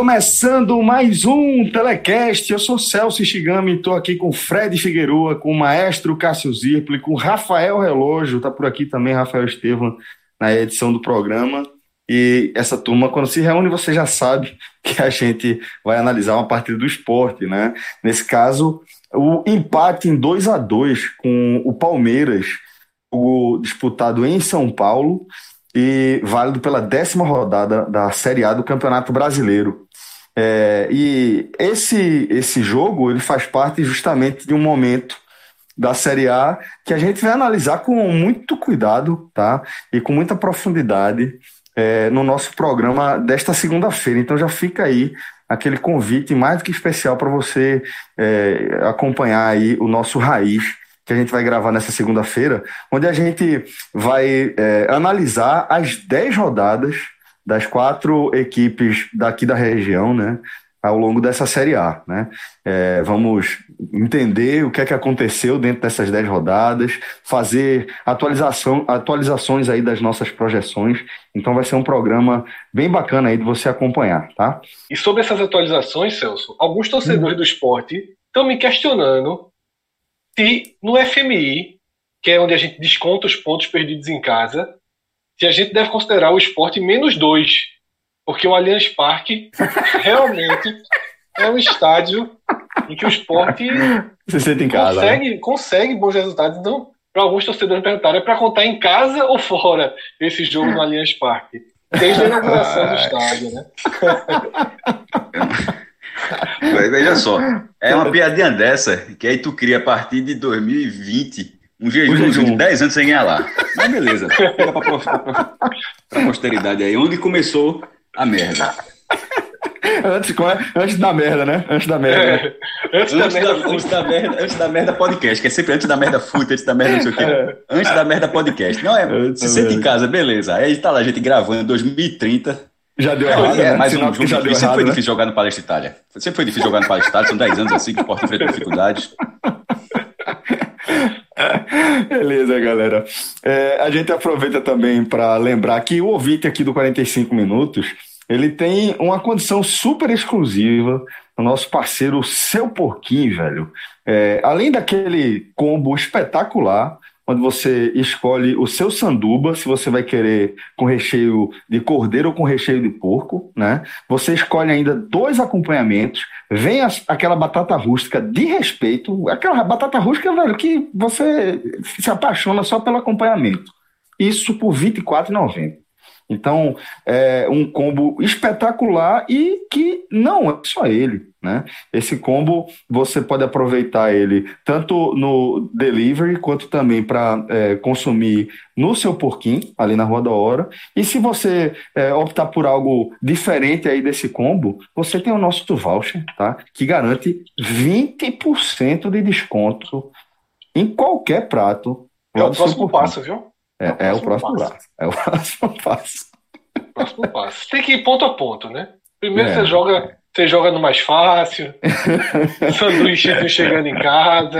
Começando mais um Telecast. Eu sou Celso Shigami, estou aqui com Fred Figueroa, com o maestro Cássio Zirpli, com Rafael Relógio, está por aqui também Rafael Estevam na edição do programa. E essa turma, quando se reúne, você já sabe que a gente vai analisar uma partida do esporte, né? Nesse caso, o empate em 2 a 2 com o Palmeiras, o disputado em São Paulo e válido pela décima rodada da Série A do Campeonato Brasileiro. É, e esse, esse jogo ele faz parte justamente de um momento da Série A que a gente vai analisar com muito cuidado tá? e com muita profundidade é, no nosso programa desta segunda-feira. Então já fica aí aquele convite mais do que especial para você é, acompanhar aí o nosso Raiz que a gente vai gravar nessa segunda-feira, onde a gente vai é, analisar as 10 rodadas das quatro equipes daqui da região, né? Ao longo dessa Série A, né? É, vamos entender o que é que aconteceu dentro dessas 10 rodadas, fazer atualização, atualizações aí das nossas projeções. Então vai ser um programa bem bacana aí de você acompanhar, tá? E sobre essas atualizações, Celso, alguns torcedores hum. do esporte estão me questionando se no FMI, que é onde a gente desconta os pontos perdidos em casa, se a gente deve considerar o esporte menos dois. Porque o Allianz Parque realmente é um estádio em que o esporte Se sente em casa, consegue, né? consegue bons resultados. Então, para alguns torcedores perguntaram, é para contar em casa ou fora esse jogo no Allianz Parque? Desde a inauguração do estádio, né? Veja só, é uma piadinha dessa que aí tu cria a partir de 2020 um jejum, um jejum. de 10 anos sem ganhar lá. Mas beleza, fica pra, pra, pra, pra posteridade aí, onde começou a merda. Antes, é? antes da merda, né? Antes da merda. É. Antes, antes, da, merda, antes, da, merda, antes da merda podcast, que é sempre antes da merda fute, antes da merda não sei o quê. É. Antes da merda podcast. Não é, se sente em casa, beleza. Aí tá lá a gente gravando em 2030, já deu errado, é, né? mais um jogo já difícil. Sempre foi né? difícil jogar no Palestra Itália. Sempre foi difícil jogar no Palestra Itália. São 10 anos assim que o Sport enfrenta dificuldades. Beleza, galera. É, a gente aproveita também para lembrar que o ouvinte aqui do 45 Minutos ele tem uma condição super exclusiva. O nosso parceiro Seu Porquinho, velho. É, além daquele combo espetacular onde você escolhe o seu sanduba, se você vai querer com recheio de cordeiro ou com recheio de porco, né? Você escolhe ainda dois acompanhamentos, vem as, aquela batata rústica de respeito, aquela batata rústica, velho, que você se apaixona só pelo acompanhamento. Isso por R$ 24,90. Então, é um combo espetacular e que não é só ele, né? Esse combo você pode aproveitar ele tanto no delivery quanto também para é, consumir no seu porquinho, ali na Rua da Hora. E se você é, optar por algo diferente aí desse combo, você tem o nosso voucher, tá? Que garante 20% de desconto em qualquer prato. É o próximo passo, viu? É, é, o próximo passo. passo. É o próximo passo. Próximo passo. Tem que ir ponto a ponto, né? Primeiro é. você joga, você joga no mais fácil, sanduíche chegando em casa,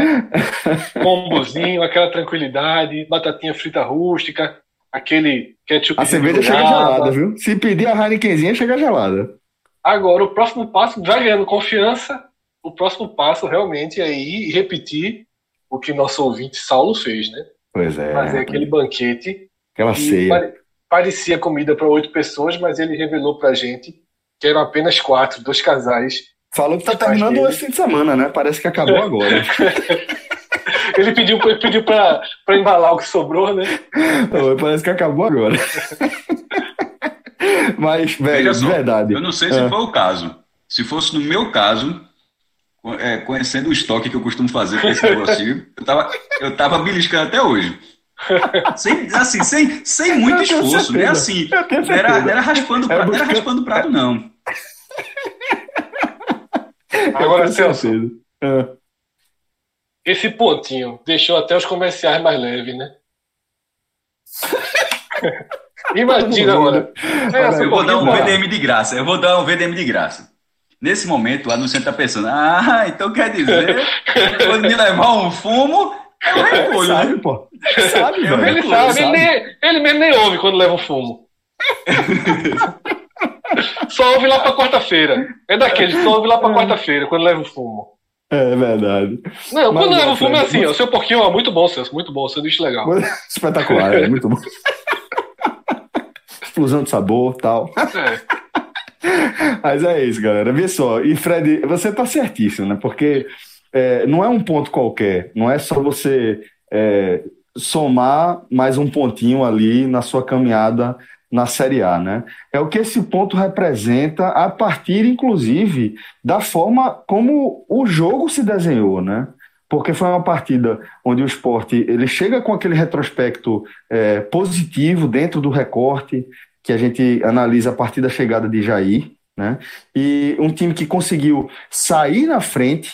combozinho, aquela tranquilidade, batatinha frita rústica, aquele ketchup. A cerveja chega gelada, viu? Se pedir a Heinekenzinha, chega gelada. Agora, o próximo passo, já ganhando confiança, o próximo passo realmente é ir e repetir o que nosso ouvinte Saulo fez, né? Pois é. Fazer aquele banquete. Aquela ceia. Pare, parecia comida para oito pessoas, mas ele revelou para gente que eram apenas quatro, dois casais. Falou que tá terminando esse fim de semana, né? Parece que acabou agora. ele pediu, ele pediu pra, pra embalar o que sobrou, né? Parece que acabou agora. Mas, velho, de verdade. Eu não sei se é. foi o caso. Se fosse no meu caso, é, conhecendo o estoque que eu costumo fazer com esse negócio, eu tava, eu tava beliscando até hoje. Sem, assim, sem, sem muito esforço, né? Assim, não era, não era raspando o prato, não era raspando o prato, não. Agora, Celso, é. esse pontinho deixou até os comerciais mais leves, né? Imagina agora. É, eu vou dar um VDM de graça. Eu vou dar um VDM de graça. Nesse momento, o anunciante está pensando: ah, então quer dizer, quando me levar um fumo, eu recolho. Sabe, pô. Sabe, velho. Ele sabe, sabe. Ele, nem, ele mesmo nem ouve quando leva um fumo. só ouve lá pra quarta-feira. É daquele, só ouve lá pra quarta-feira, quando leva o fumo. É verdade. Não, Mas, quando leva o fumo é assim, ó. O seu porquinho é muito bom, Celso. Muito bom, sanduíche legal. Espetacular, é muito bom. Explosão de sabor tal. É. Mas é isso, galera. Vê só. E Fred, você tá certíssimo, né? Porque é, não é um ponto qualquer. Não é só você é, somar mais um pontinho ali na sua caminhada na Série A, né? É o que esse ponto representa a partir, inclusive, da forma como o jogo se desenhou, né? Porque foi uma partida onde o esporte ele chega com aquele retrospecto é, positivo dentro do recorte que a gente analisa a partir da chegada de Jair, né? E um time que conseguiu sair na frente,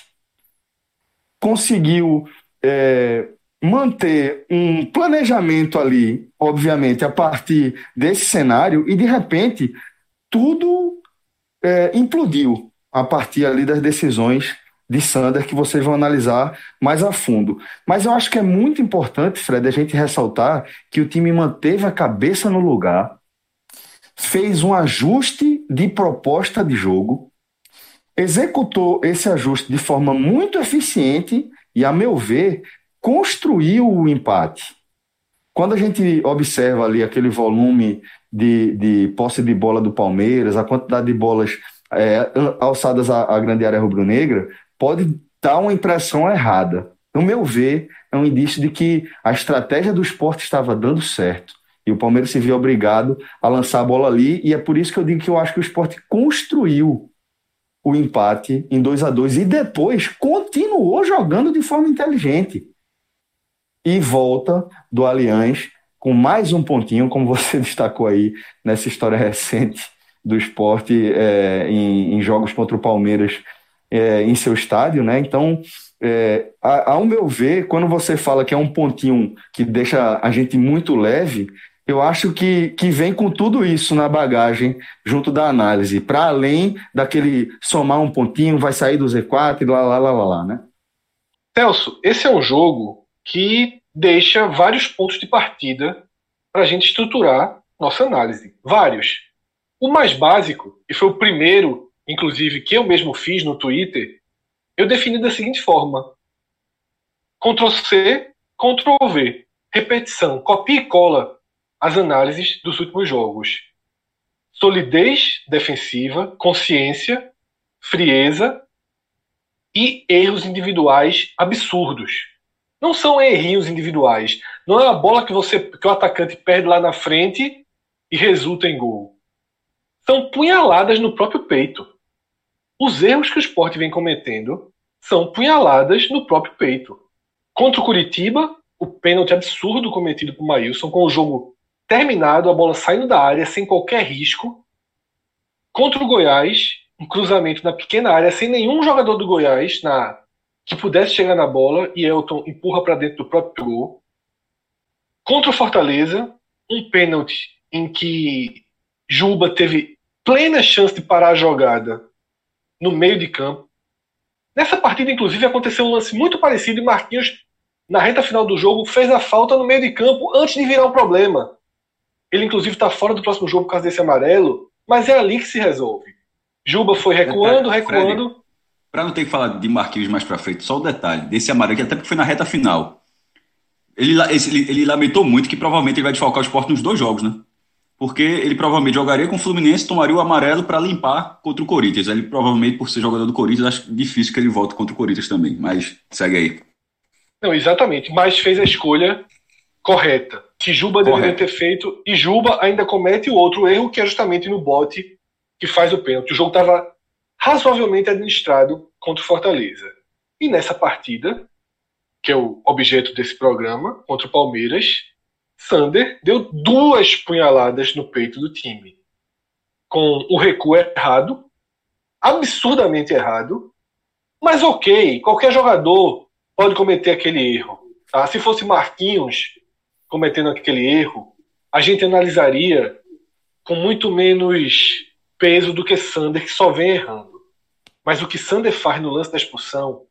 conseguiu é, manter um planejamento ali, obviamente, a partir desse cenário, e de repente tudo é, implodiu a partir ali das decisões de Sander que vocês vão analisar mais a fundo. Mas eu acho que é muito importante, Fred, a gente ressaltar que o time manteve a cabeça no lugar, fez um ajuste de proposta de jogo, executou esse ajuste de forma muito eficiente e, a meu ver, construiu o empate. Quando a gente observa ali aquele volume de, de posse de bola do Palmeiras, a quantidade de bolas é, alçadas à, à grande área rubro-negra, pode dar uma impressão errada. No meu ver, é um indício de que a estratégia do esporte estava dando certo. E o Palmeiras se viu obrigado a lançar a bola ali, e é por isso que eu digo que eu acho que o esporte construiu o empate em 2 a 2 e depois continuou jogando de forma inteligente e volta do Allianz com mais um pontinho, como você destacou aí nessa história recente do esporte é, em, em, jogos contra o Palmeiras é, em seu estádio, né? Então, é, ao meu ver, quando você fala que é um pontinho que deixa a gente muito leve, eu acho que, que vem com tudo isso na bagagem, junto da análise, para além daquele somar um pontinho, vai sair do Z4 e lá, lá, lá, lá, lá, né? Celso, esse é um jogo que deixa vários pontos de partida para a gente estruturar nossa análise. Vários. O mais básico, e foi o primeiro, inclusive, que eu mesmo fiz no Twitter, eu defini da seguinte forma: Ctrl C, Ctrl V. Repetição, copia e cola as análises dos últimos jogos. Solidez defensiva, consciência, frieza e erros individuais absurdos. Não são errinhos individuais. Não é a bola que você que o atacante perde lá na frente e resulta em gol. São punhaladas no próprio peito. Os erros que o esporte vem cometendo são punhaladas no próprio peito. Contra o Curitiba, o pênalti absurdo cometido por Maílson, com o jogo terminado, a bola saindo da área sem qualquer risco. Contra o Goiás, um cruzamento na pequena área, sem nenhum jogador do Goiás na que pudesse chegar na bola e Elton empurra para dentro do próprio gol. Contra o Fortaleza, um pênalti em que Juba teve plena chance de parar a jogada no meio de campo. Nessa partida, inclusive, aconteceu um lance muito parecido e Marquinhos, na reta final do jogo, fez a falta no meio de campo antes de virar um problema. Ele, inclusive, está fora do próximo jogo por causa desse amarelo, mas é ali que se resolve. Juba foi recuando, recuando. Para não ter que falar de Marquinhos mais para frente, só o detalhe desse amarelo, que até porque foi na reta final. Ele, ele, ele lamentou muito que provavelmente ele vai desfalcar o esporte nos dois jogos, né? Porque ele provavelmente jogaria com o Fluminense, tomaria o amarelo para limpar contra o Corinthians. Ele provavelmente, por ser jogador do Corinthians, acho difícil que ele volte contra o Corinthians também. Mas segue aí. Não, exatamente, mas fez a escolha correta. Que Juba deveria ter feito, e Juba ainda comete o outro erro, que é justamente no bote que faz o pênalti. O jogo estava razoavelmente administrado contra o Fortaleza. E nessa partida, que é o objeto desse programa, contra o Palmeiras, Sander deu duas punhaladas no peito do time. Com o recuo errado, absurdamente errado, mas ok, qualquer jogador pode cometer aquele erro. Tá? Se fosse Marquinhos cometendo aquele erro, a gente analisaria com muito menos peso do que Sander, que só vem errando. Mas o que Sander faz no lance da expulsão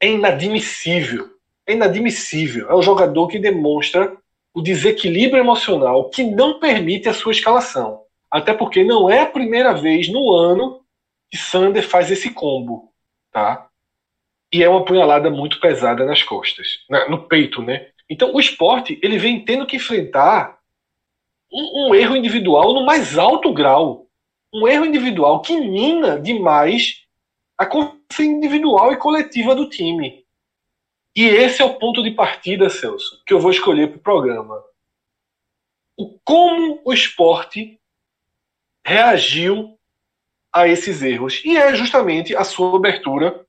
é inadmissível. É inadmissível. É um jogador que demonstra o desequilíbrio emocional que não permite a sua escalação. Até porque não é a primeira vez no ano que Sander faz esse combo, tá? E é uma punhalada muito pesada nas costas, no peito, né? Então o esporte ele vem tendo que enfrentar um, um erro individual no mais alto grau, um erro individual que mina demais a confiança individual e coletiva do time. E esse é o ponto de partida, Celso, que eu vou escolher para o programa. O como o esporte reagiu a esses erros. E é justamente a sua abertura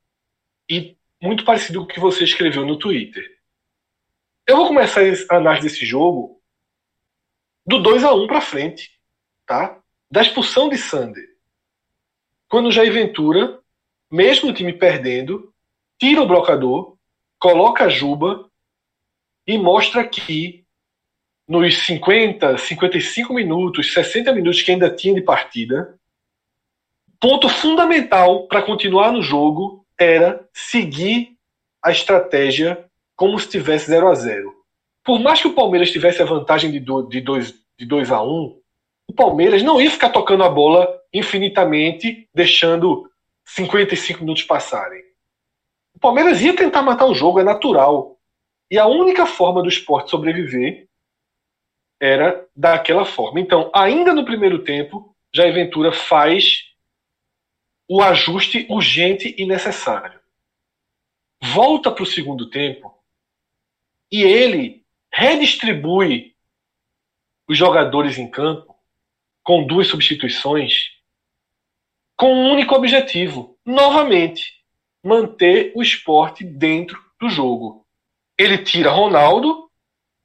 e muito parecido com o que você escreveu no Twitter. Eu vou começar a análise desse jogo do 2 a 1 para frente, tá? Da expulsão de Sander. Quando o Jair Ventura, mesmo o time perdendo, tira o blocador, coloca a Juba e mostra que nos 50, 55 minutos, 60 minutos que ainda tinha de partida, ponto fundamental para continuar no jogo era seguir a estratégia como se tivesse 0 a 0 Por mais que o Palmeiras tivesse a vantagem de 2 de de a 1 um, o Palmeiras não ia ficar tocando a bola infinitamente, deixando 55 minutos passarem. O Palmeiras ia tentar matar o jogo, é natural. E a única forma do esporte sobreviver era daquela forma. Então, ainda no primeiro tempo, Jair Ventura faz o ajuste urgente e necessário. Volta para o segundo tempo e ele redistribui os jogadores em campo com duas substituições com um único objetivo: novamente manter o esporte dentro do jogo. Ele tira Ronaldo,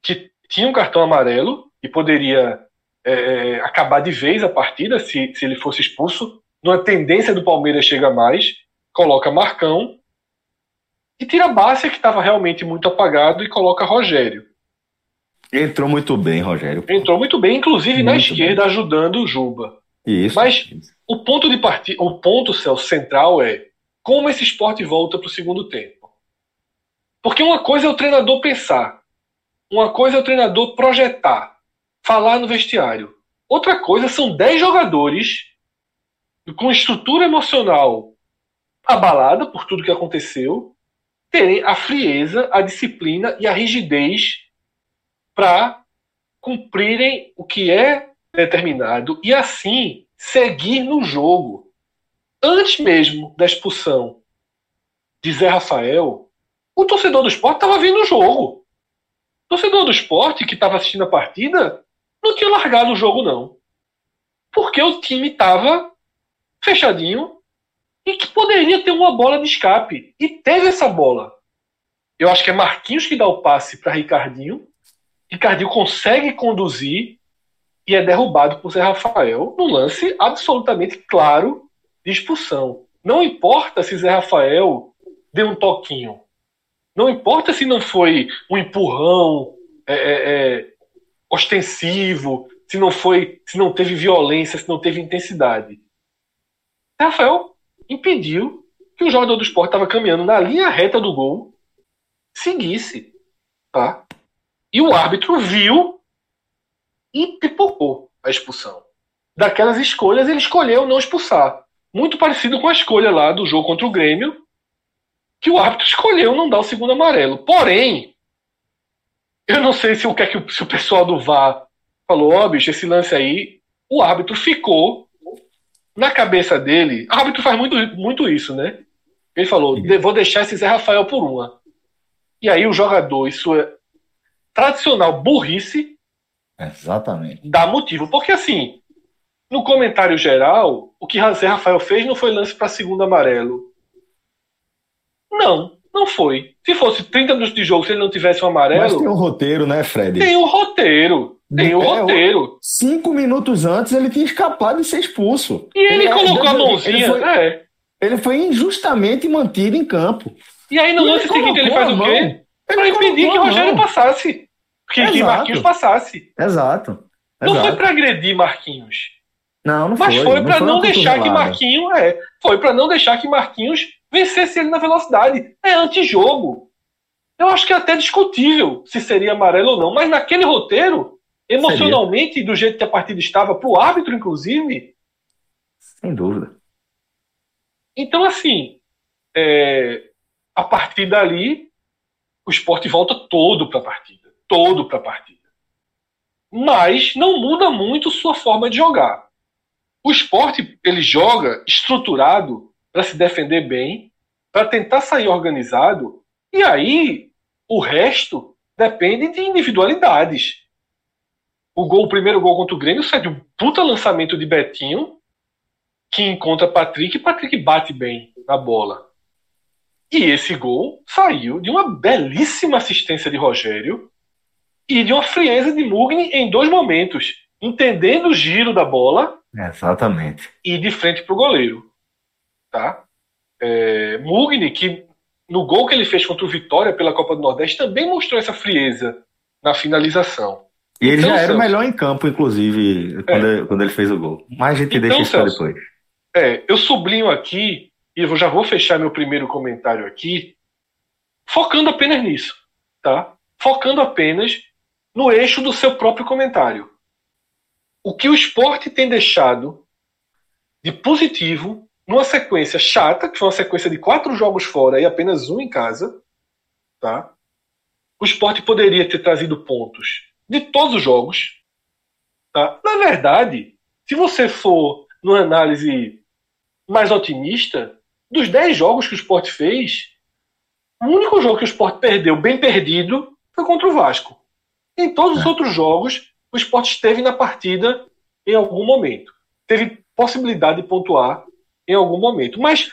que tinha um cartão amarelo e poderia é, é acabar de vez a partida se, se ele fosse expulso. Numa tendência do Palmeiras chega mais, coloca Marcão e tira Bárcia, que estava realmente muito apagado, e coloca Rogério. Entrou muito bem, Rogério. Entrou muito bem, inclusive muito na esquerda, bem. ajudando o Juba. Isso. Mas o ponto de partida, o ponto central é como esse esporte volta para o segundo tempo. Porque uma coisa é o treinador pensar, uma coisa é o treinador projetar, falar no vestiário. Outra coisa são 10 jogadores com estrutura emocional abalada por tudo que aconteceu terem a frieza, a disciplina e a rigidez para cumprirem o que é determinado e assim seguir no jogo. Antes mesmo da expulsão de Zé Rafael, o torcedor do esporte estava vendo o jogo. O torcedor do esporte que estava assistindo a partida não tinha largado o jogo, não. Porque o time estava fechadinho, e que poderia ter uma bola de escape. E teve essa bola. Eu acho que é Marquinhos que dá o passe para Ricardinho. Ricardinho consegue conduzir e é derrubado por Zé Rafael no lance absolutamente claro de expulsão. Não importa se Zé Rafael deu um toquinho. Não importa se não foi um empurrão é, é, é, ostensivo, se não foi, se não teve violência, se não teve intensidade. Rafael impediu que o jogador do esporte estava caminhando na linha reta do gol seguisse. Tá? E o árbitro viu e pipocou a expulsão. Daquelas escolhas, ele escolheu não expulsar. Muito parecido com a escolha lá do jogo contra o Grêmio, que o árbitro escolheu não dar o segundo amarelo. Porém, eu não sei se o que é que se o pessoal do VAR falou, ó, oh, bicho, esse lance aí, o árbitro ficou na cabeça dele, o árbitro faz muito, muito isso, né? Ele falou: vou deixar esse Zé Rafael por uma. E aí o jogador, isso é tradicional burrice, Exatamente. dá motivo. Porque assim, no comentário geral, o que Zé Rafael fez não foi lance para segundo amarelo. Não, não foi. Se fosse 30 minutos de jogo, se ele não tivesse um amarelo. Mas tem um roteiro, né, Fred? Tem um roteiro. Tem um é, roteiro. Cinco minutos antes ele tinha escapado de ser expulso. E ele, ele colocou a mãozinha. Ele foi, é. ele foi injustamente mantido em campo. E aí no e lance seguinte ele faz o quê? Para impedir que o Rogério passasse. Que, que Marquinhos passasse. Exato. Não Exato. foi para agredir Marquinhos. Não, não Mas foi. foi para não, não deixar que Marquinhos. É, foi para não deixar que Marquinhos vencesse ele na velocidade. É antijogo. Eu acho que é até discutível se seria amarelo ou não, mas naquele roteiro, emocionalmente, seria. do jeito que a partida estava, para o árbitro, inclusive. Sem dúvida. Então, assim, é, a partir dali, o esporte volta todo para a partida. Todo para a partida. Mas não muda muito sua forma de jogar. O esporte ele joga estruturado para se defender bem, para tentar sair organizado, e aí o resto depende de individualidades. O gol, o primeiro gol contra o Grêmio sai de um puta lançamento de Betinho, que encontra Patrick e Patrick bate bem na bola. E esse gol saiu de uma belíssima assistência de Rogério e de uma frieza de Mugni em dois momentos, entendendo o giro da bola Exatamente. e de frente para o goleiro. Tá? É, Mugni, que no gol que ele fez contra o Vitória pela Copa do Nordeste, também mostrou essa frieza na finalização. E ele então, já era Celso, o melhor em campo, inclusive, quando, é. ele, quando ele fez o gol. Mas a gente então, deixa isso Celso, depois. É, eu sublinho aqui, e eu já vou fechar meu primeiro comentário aqui, focando apenas nisso, tá? Focando apenas no eixo do seu próprio comentário. O que o esporte tem deixado de positivo numa sequência chata, que foi uma sequência de quatro jogos fora e apenas um em casa, tá? O esporte poderia ter trazido pontos de todos os jogos. Tá? Na verdade, se você for numa análise mais otimista, dos 10 jogos que o esporte fez, o único jogo que o esporte perdeu bem perdido foi contra o Vasco. Em todos os é. outros jogos, o esporte esteve na partida em algum momento. Teve possibilidade de pontuar em algum momento. Mas,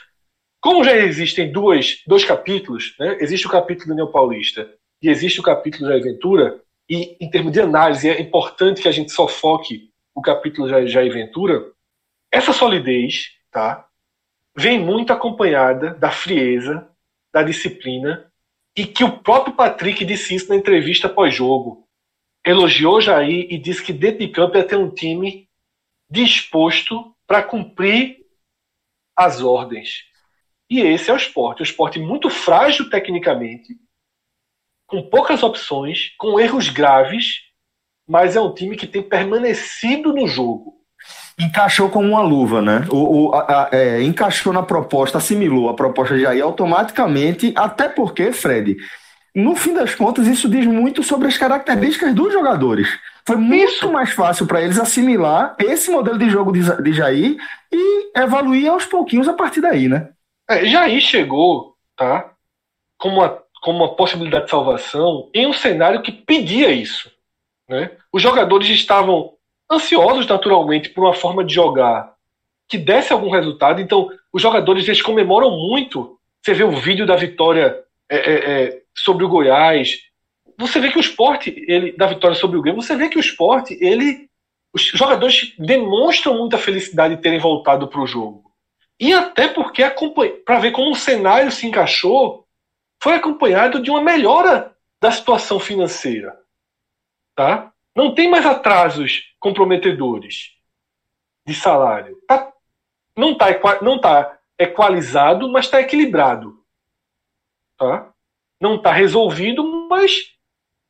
como já existem duas, dois capítulos, né? existe o capítulo do Neo Paulista e existe o capítulo da Aventura, e em termos de análise é importante que a gente só foque o capítulo da Jair Ventura, essa solidez tá, vem muito acompanhada da frieza, da disciplina, e que o próprio Patrick disse isso na entrevista pós-jogo. Elogiou Jair e disse que dentro de campo ia ter um time disposto para cumprir as ordens. E esse é o esporte. Um esporte muito frágil tecnicamente, com poucas opções, com erros graves, mas é um time que tem permanecido no jogo. Encaixou como uma luva, né? O, o a, a, é, encaixou na proposta, assimilou a proposta de Jair automaticamente, até porque, Fred, no fim das contas, isso diz muito sobre as características dos jogadores. Foi muito Isso. mais fácil para eles assimilar esse modelo de jogo de, de Jair e evoluir aos pouquinhos a partir daí, né? É, Jair chegou, tá? Como uma, como uma possibilidade de salvação em um cenário que pedia isso. Né? Os jogadores estavam ansiosos naturalmente por uma forma de jogar que desse algum resultado. Então, os jogadores eles comemoram muito. Você vê o vídeo da vitória é, é, é sobre o Goiás, você vê que o esporte, ele, da vitória sobre o Grêmio, você vê que o esporte, ele. Os jogadores demonstram muita felicidade de terem voltado para o jogo. E até porque, para ver como o cenário se encaixou, foi acompanhado de uma melhora da situação financeira. Tá? Não tem mais atrasos comprometedores de salário. Tá, não está não tá equalizado, mas está equilibrado. Tá? Não está resolvido, mas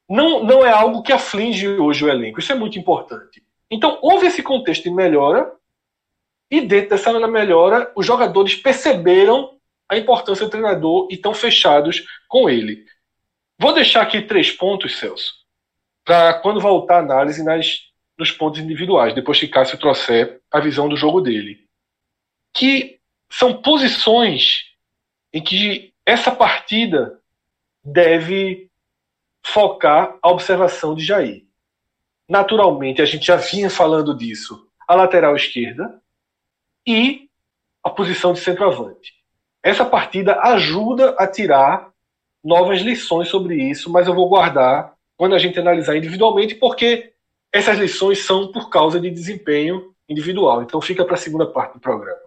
não, não é algo que aflige hoje o elenco. Isso é muito importante. Então, houve esse contexto de melhora, e dentro dessa melhora, os jogadores perceberam a importância do treinador e estão fechados com ele. Vou deixar aqui três pontos, Celso, para quando voltar a análise nas, nos pontos individuais, depois que Cássio trouxer a visão do jogo dele. Que são posições em que essa partida deve focar a observação de Jair. Naturalmente, a gente já vinha falando disso, a lateral esquerda e a posição de centroavante. Essa partida ajuda a tirar novas lições sobre isso, mas eu vou guardar quando a gente analisar individualmente, porque essas lições são por causa de desempenho individual. Então fica para a segunda parte do programa.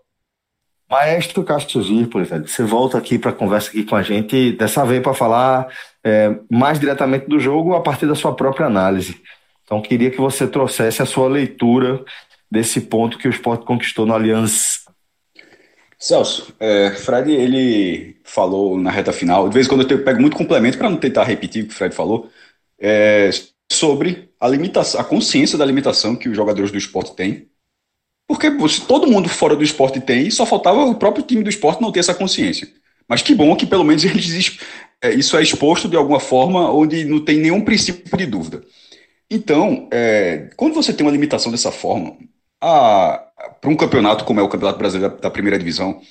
Maestro Castro Zirpoli, você volta aqui para conversa aqui com a gente, dessa vez para falar é, mais diretamente do jogo a partir da sua própria análise. Então queria que você trouxesse a sua leitura desse ponto que o esporte conquistou no Allianz. Celso, é, Fred ele falou na reta final, de vez em quando eu pego muito complemento para não tentar repetir o que o Fred falou, é, sobre a limitação, a consciência da limitação que os jogadores do esporte têm porque se todo mundo fora do esporte tem, só faltava o próprio time do esporte não ter essa consciência. Mas que bom que pelo menos eles, é, isso é exposto de alguma forma onde não tem nenhum princípio de dúvida. Então, é, quando você tem uma limitação dessa forma, para um campeonato como é o Campeonato Brasileiro da Primeira Divisão,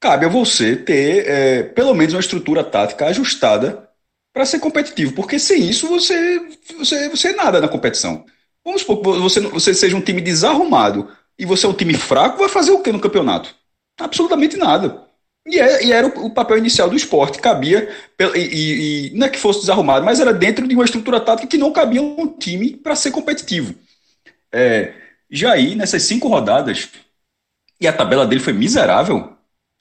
cabe a você ter é, pelo menos uma estrutura tática ajustada para ser competitivo, porque sem isso você, você, você é nada na competição. Vamos supor que você, você seja um time desarrumado, e você é um time fraco, vai fazer o que no campeonato? Absolutamente nada. E, é, e era o, o, papel inicial do esporte, cabia, e, e, e, não é que fosse desarrumado, mas era dentro de uma estrutura tática que não cabia um time para ser competitivo. É, Jair, nessas cinco rodadas, e a tabela dele foi miserável,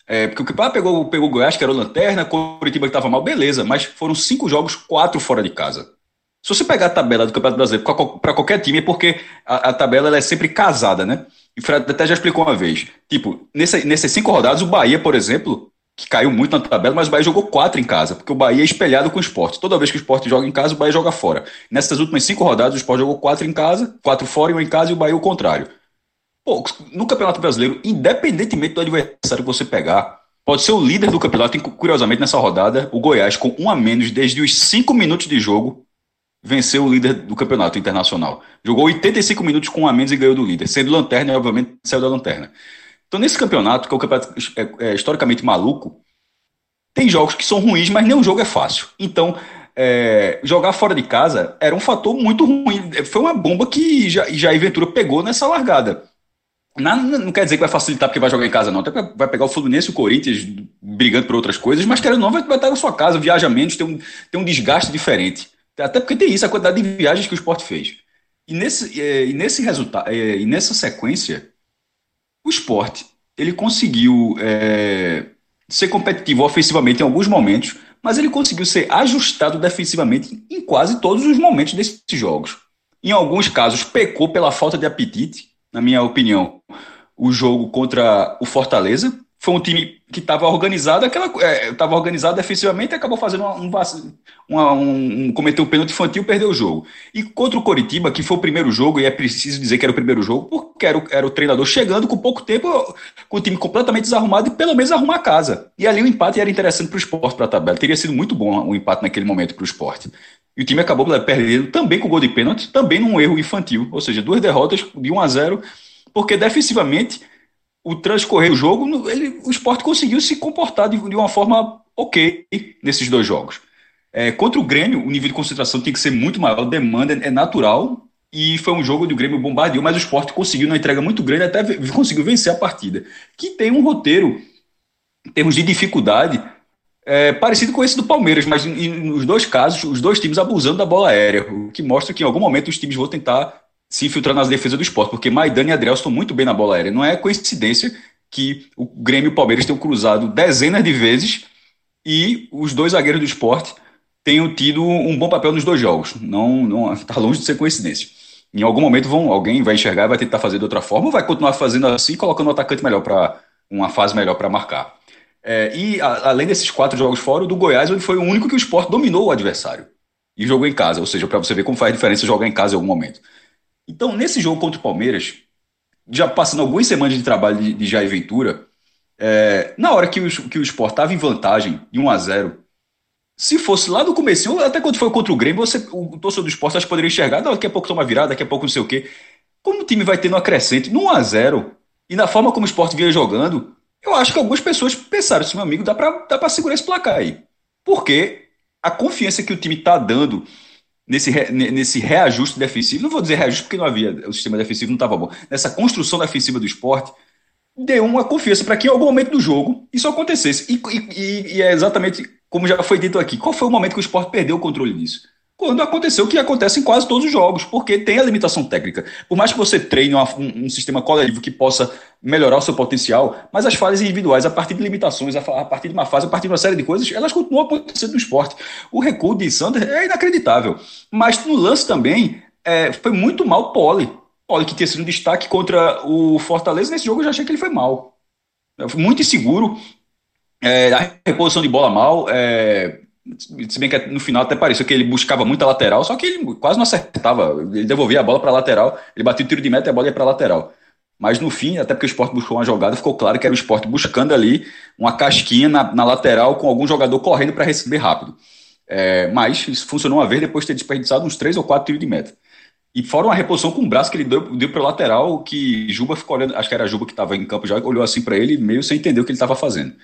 é, porque o Kipá pegou, pegou o Goiás, que era o Lanterna, Curitiba que estava mal, beleza, mas foram cinco jogos, quatro fora de casa. Se você pegar a tabela do Campeonato Brasileiro para qualquer time, é porque a, a tabela é sempre casada, né? E Fred até já explicou uma vez. Tipo, nesse, nessas cinco rodadas, o Bahia, por exemplo, que caiu muito na tabela, mas o Bahia jogou quatro em casa, porque o Bahia é espelhado com o esporte. Toda vez que o esporte joga em casa, o Bahia joga fora. Nessas últimas cinco rodadas, o esporte jogou quatro em casa, quatro fora e um em casa, e o Bahia o contrário. Pô, no Campeonato Brasileiro, independentemente do adversário que você pegar, pode ser o líder do campeonato, curiosamente nessa rodada, o Goiás, com um a menos desde os cinco minutos de jogo, venceu o líder do campeonato internacional. Jogou 85 minutos com um a menos e ganhou do líder. Sendo lanterna, e obviamente saiu da lanterna. Então, nesse campeonato, que é um campeonato é, é, historicamente maluco, tem jogos que são ruins, mas nenhum jogo é fácil. Então, é, jogar fora de casa era um fator muito ruim. Foi uma bomba que Jair Ventura pegou nessa largada. Não, não, quer dizer que vai facilitar porque vai jogar em casa, não. Até vai pegar o Fluminense o Corinthians brigando por outras coisas, mas querendo ou não, vai, vai estar na sua casa, viaja menos, tem um, tem um desgaste diferente. Até porque tem isso, a quantidade de viagens que o esporte fez. E nesse, é, e nesse resultado, é, e nessa sequência, o esporte ele conseguiu é, ser competitivo ofensivamente em alguns momentos, mas ele conseguiu ser ajustado defensivamente em quase todos os momentos desses jogos. Em alguns casos, pecou pela falta de apetite, na minha opinião, o jogo contra o Fortaleza, foi um time que estava organizado, aquela estava é, organizado defensivamente acabou fazendo um, um, um, cometeu um pênalti infantil perdeu o jogo. E contra o Coritiba, que foi o primeiro jogo, e é preciso dizer que era o primeiro jogo, porque era o, era o treinador chegando com pouco tempo, com o time completamente desarrumado e pelo menos arrumar a casa. E ali o empate era interessante para o esporte, para a tabela. Teria sido muito bom o empate naquele momento para o esporte. E o time acabou perdendo também com gol de pênalti, também num erro infantil, ou seja, duas derrotas de 1 a 0, porque defensivamente o transcorrer do jogo, ele, o esporte conseguiu se comportar de, de uma forma ok nesses dois jogos. É, contra o Grêmio, o nível de concentração tem que ser muito maior, a demanda é natural, e foi um jogo onde o Grêmio bombardeou, mas o esporte conseguiu, uma entrega muito grande, até conseguiu vencer a partida. Que tem um roteiro, em termos de dificuldade, é, parecido com esse do Palmeiras, mas nos dois casos, os dois times abusando da bola aérea, o que mostra que em algum momento os times vão tentar se infiltrar nas defesas do esporte, porque Maidana e Adriel estão muito bem na bola aérea. Não é coincidência que o Grêmio e o Palmeiras tenham cruzado dezenas de vezes e os dois zagueiros do esporte tenham tido um bom papel nos dois jogos. Não, não está longe de ser coincidência. Em algum momento vão, alguém vai enxergar e vai tentar fazer de outra forma, ou vai continuar fazendo assim, colocando um atacante melhor para uma fase melhor para marcar. É, e a, além desses quatro jogos fora, o do Goiás, onde foi o único que o esporte dominou o adversário e jogou em casa. Ou seja, para você ver como faz diferença jogar em casa em algum momento. Então, nesse jogo contra o Palmeiras, já passando algumas semanas de trabalho de, de Jair Ventura, é, na hora que o, que o Sport estava em vantagem, em 1 a 0 se fosse lá no começo, até quando foi contra o Grêmio, você, o torcedor do esporte acho que poderia enxergar, não, daqui a pouco toma virada, daqui a pouco não sei o quê. Como o time vai tendo acrescente no 1 a 0 e na forma como o esporte vinha jogando, eu acho que algumas pessoas pensaram meu amigo, dá para dá segurar esse placar aí. Porque a confiança que o time está dando nesse, nesse reajuste defensivo, não vou dizer reajuste porque não havia, o sistema defensivo não estava bom, nessa construção defensiva do esporte, deu uma confiança para que em algum momento do jogo isso acontecesse. E, e, e, é exatamente como já foi dito aqui. Qual foi o momento que o esporte perdeu o controle disso? Quando aconteceu o que acontece em quase todos os jogos, porque tem a limitação técnica. Por mais que você treine um, um, sistema coletivo que possa melhorar o seu potencial, mas as falhas individuais, a partir de limitações, a, a partir de uma fase, a partir de uma série de coisas, elas continuam acontecendo no esporte. O recuo de Sander é inacreditável. Mas no lance também, é, foi muito mal Pole. Pole que tinha sido um destaque contra o Fortaleza, nesse jogo eu já achei que ele foi mal. Muito inseguro, é, a reposição de bola mal, é, se bem que no final até pareceu que ele buscava muita lateral, só que ele quase não acertava. Ele devolvia a bola para lateral, ele batia o tiro de meta e a bola ia para lateral. Mas no fim, até porque o esporte buscou uma jogada, ficou claro que era o esporte buscando ali uma casquinha na, na lateral com algum jogador correndo para receber rápido. É, mas isso funcionou uma vez depois de ter desperdiçado uns três ou quatro tiros de meta. E fora uma reposição com o braço que ele deu, deu para o lateral, que Juba ficou olhando, acho que era Juba que estava em campo já, olhou assim para ele, meio sem entender o que ele estava fazendo.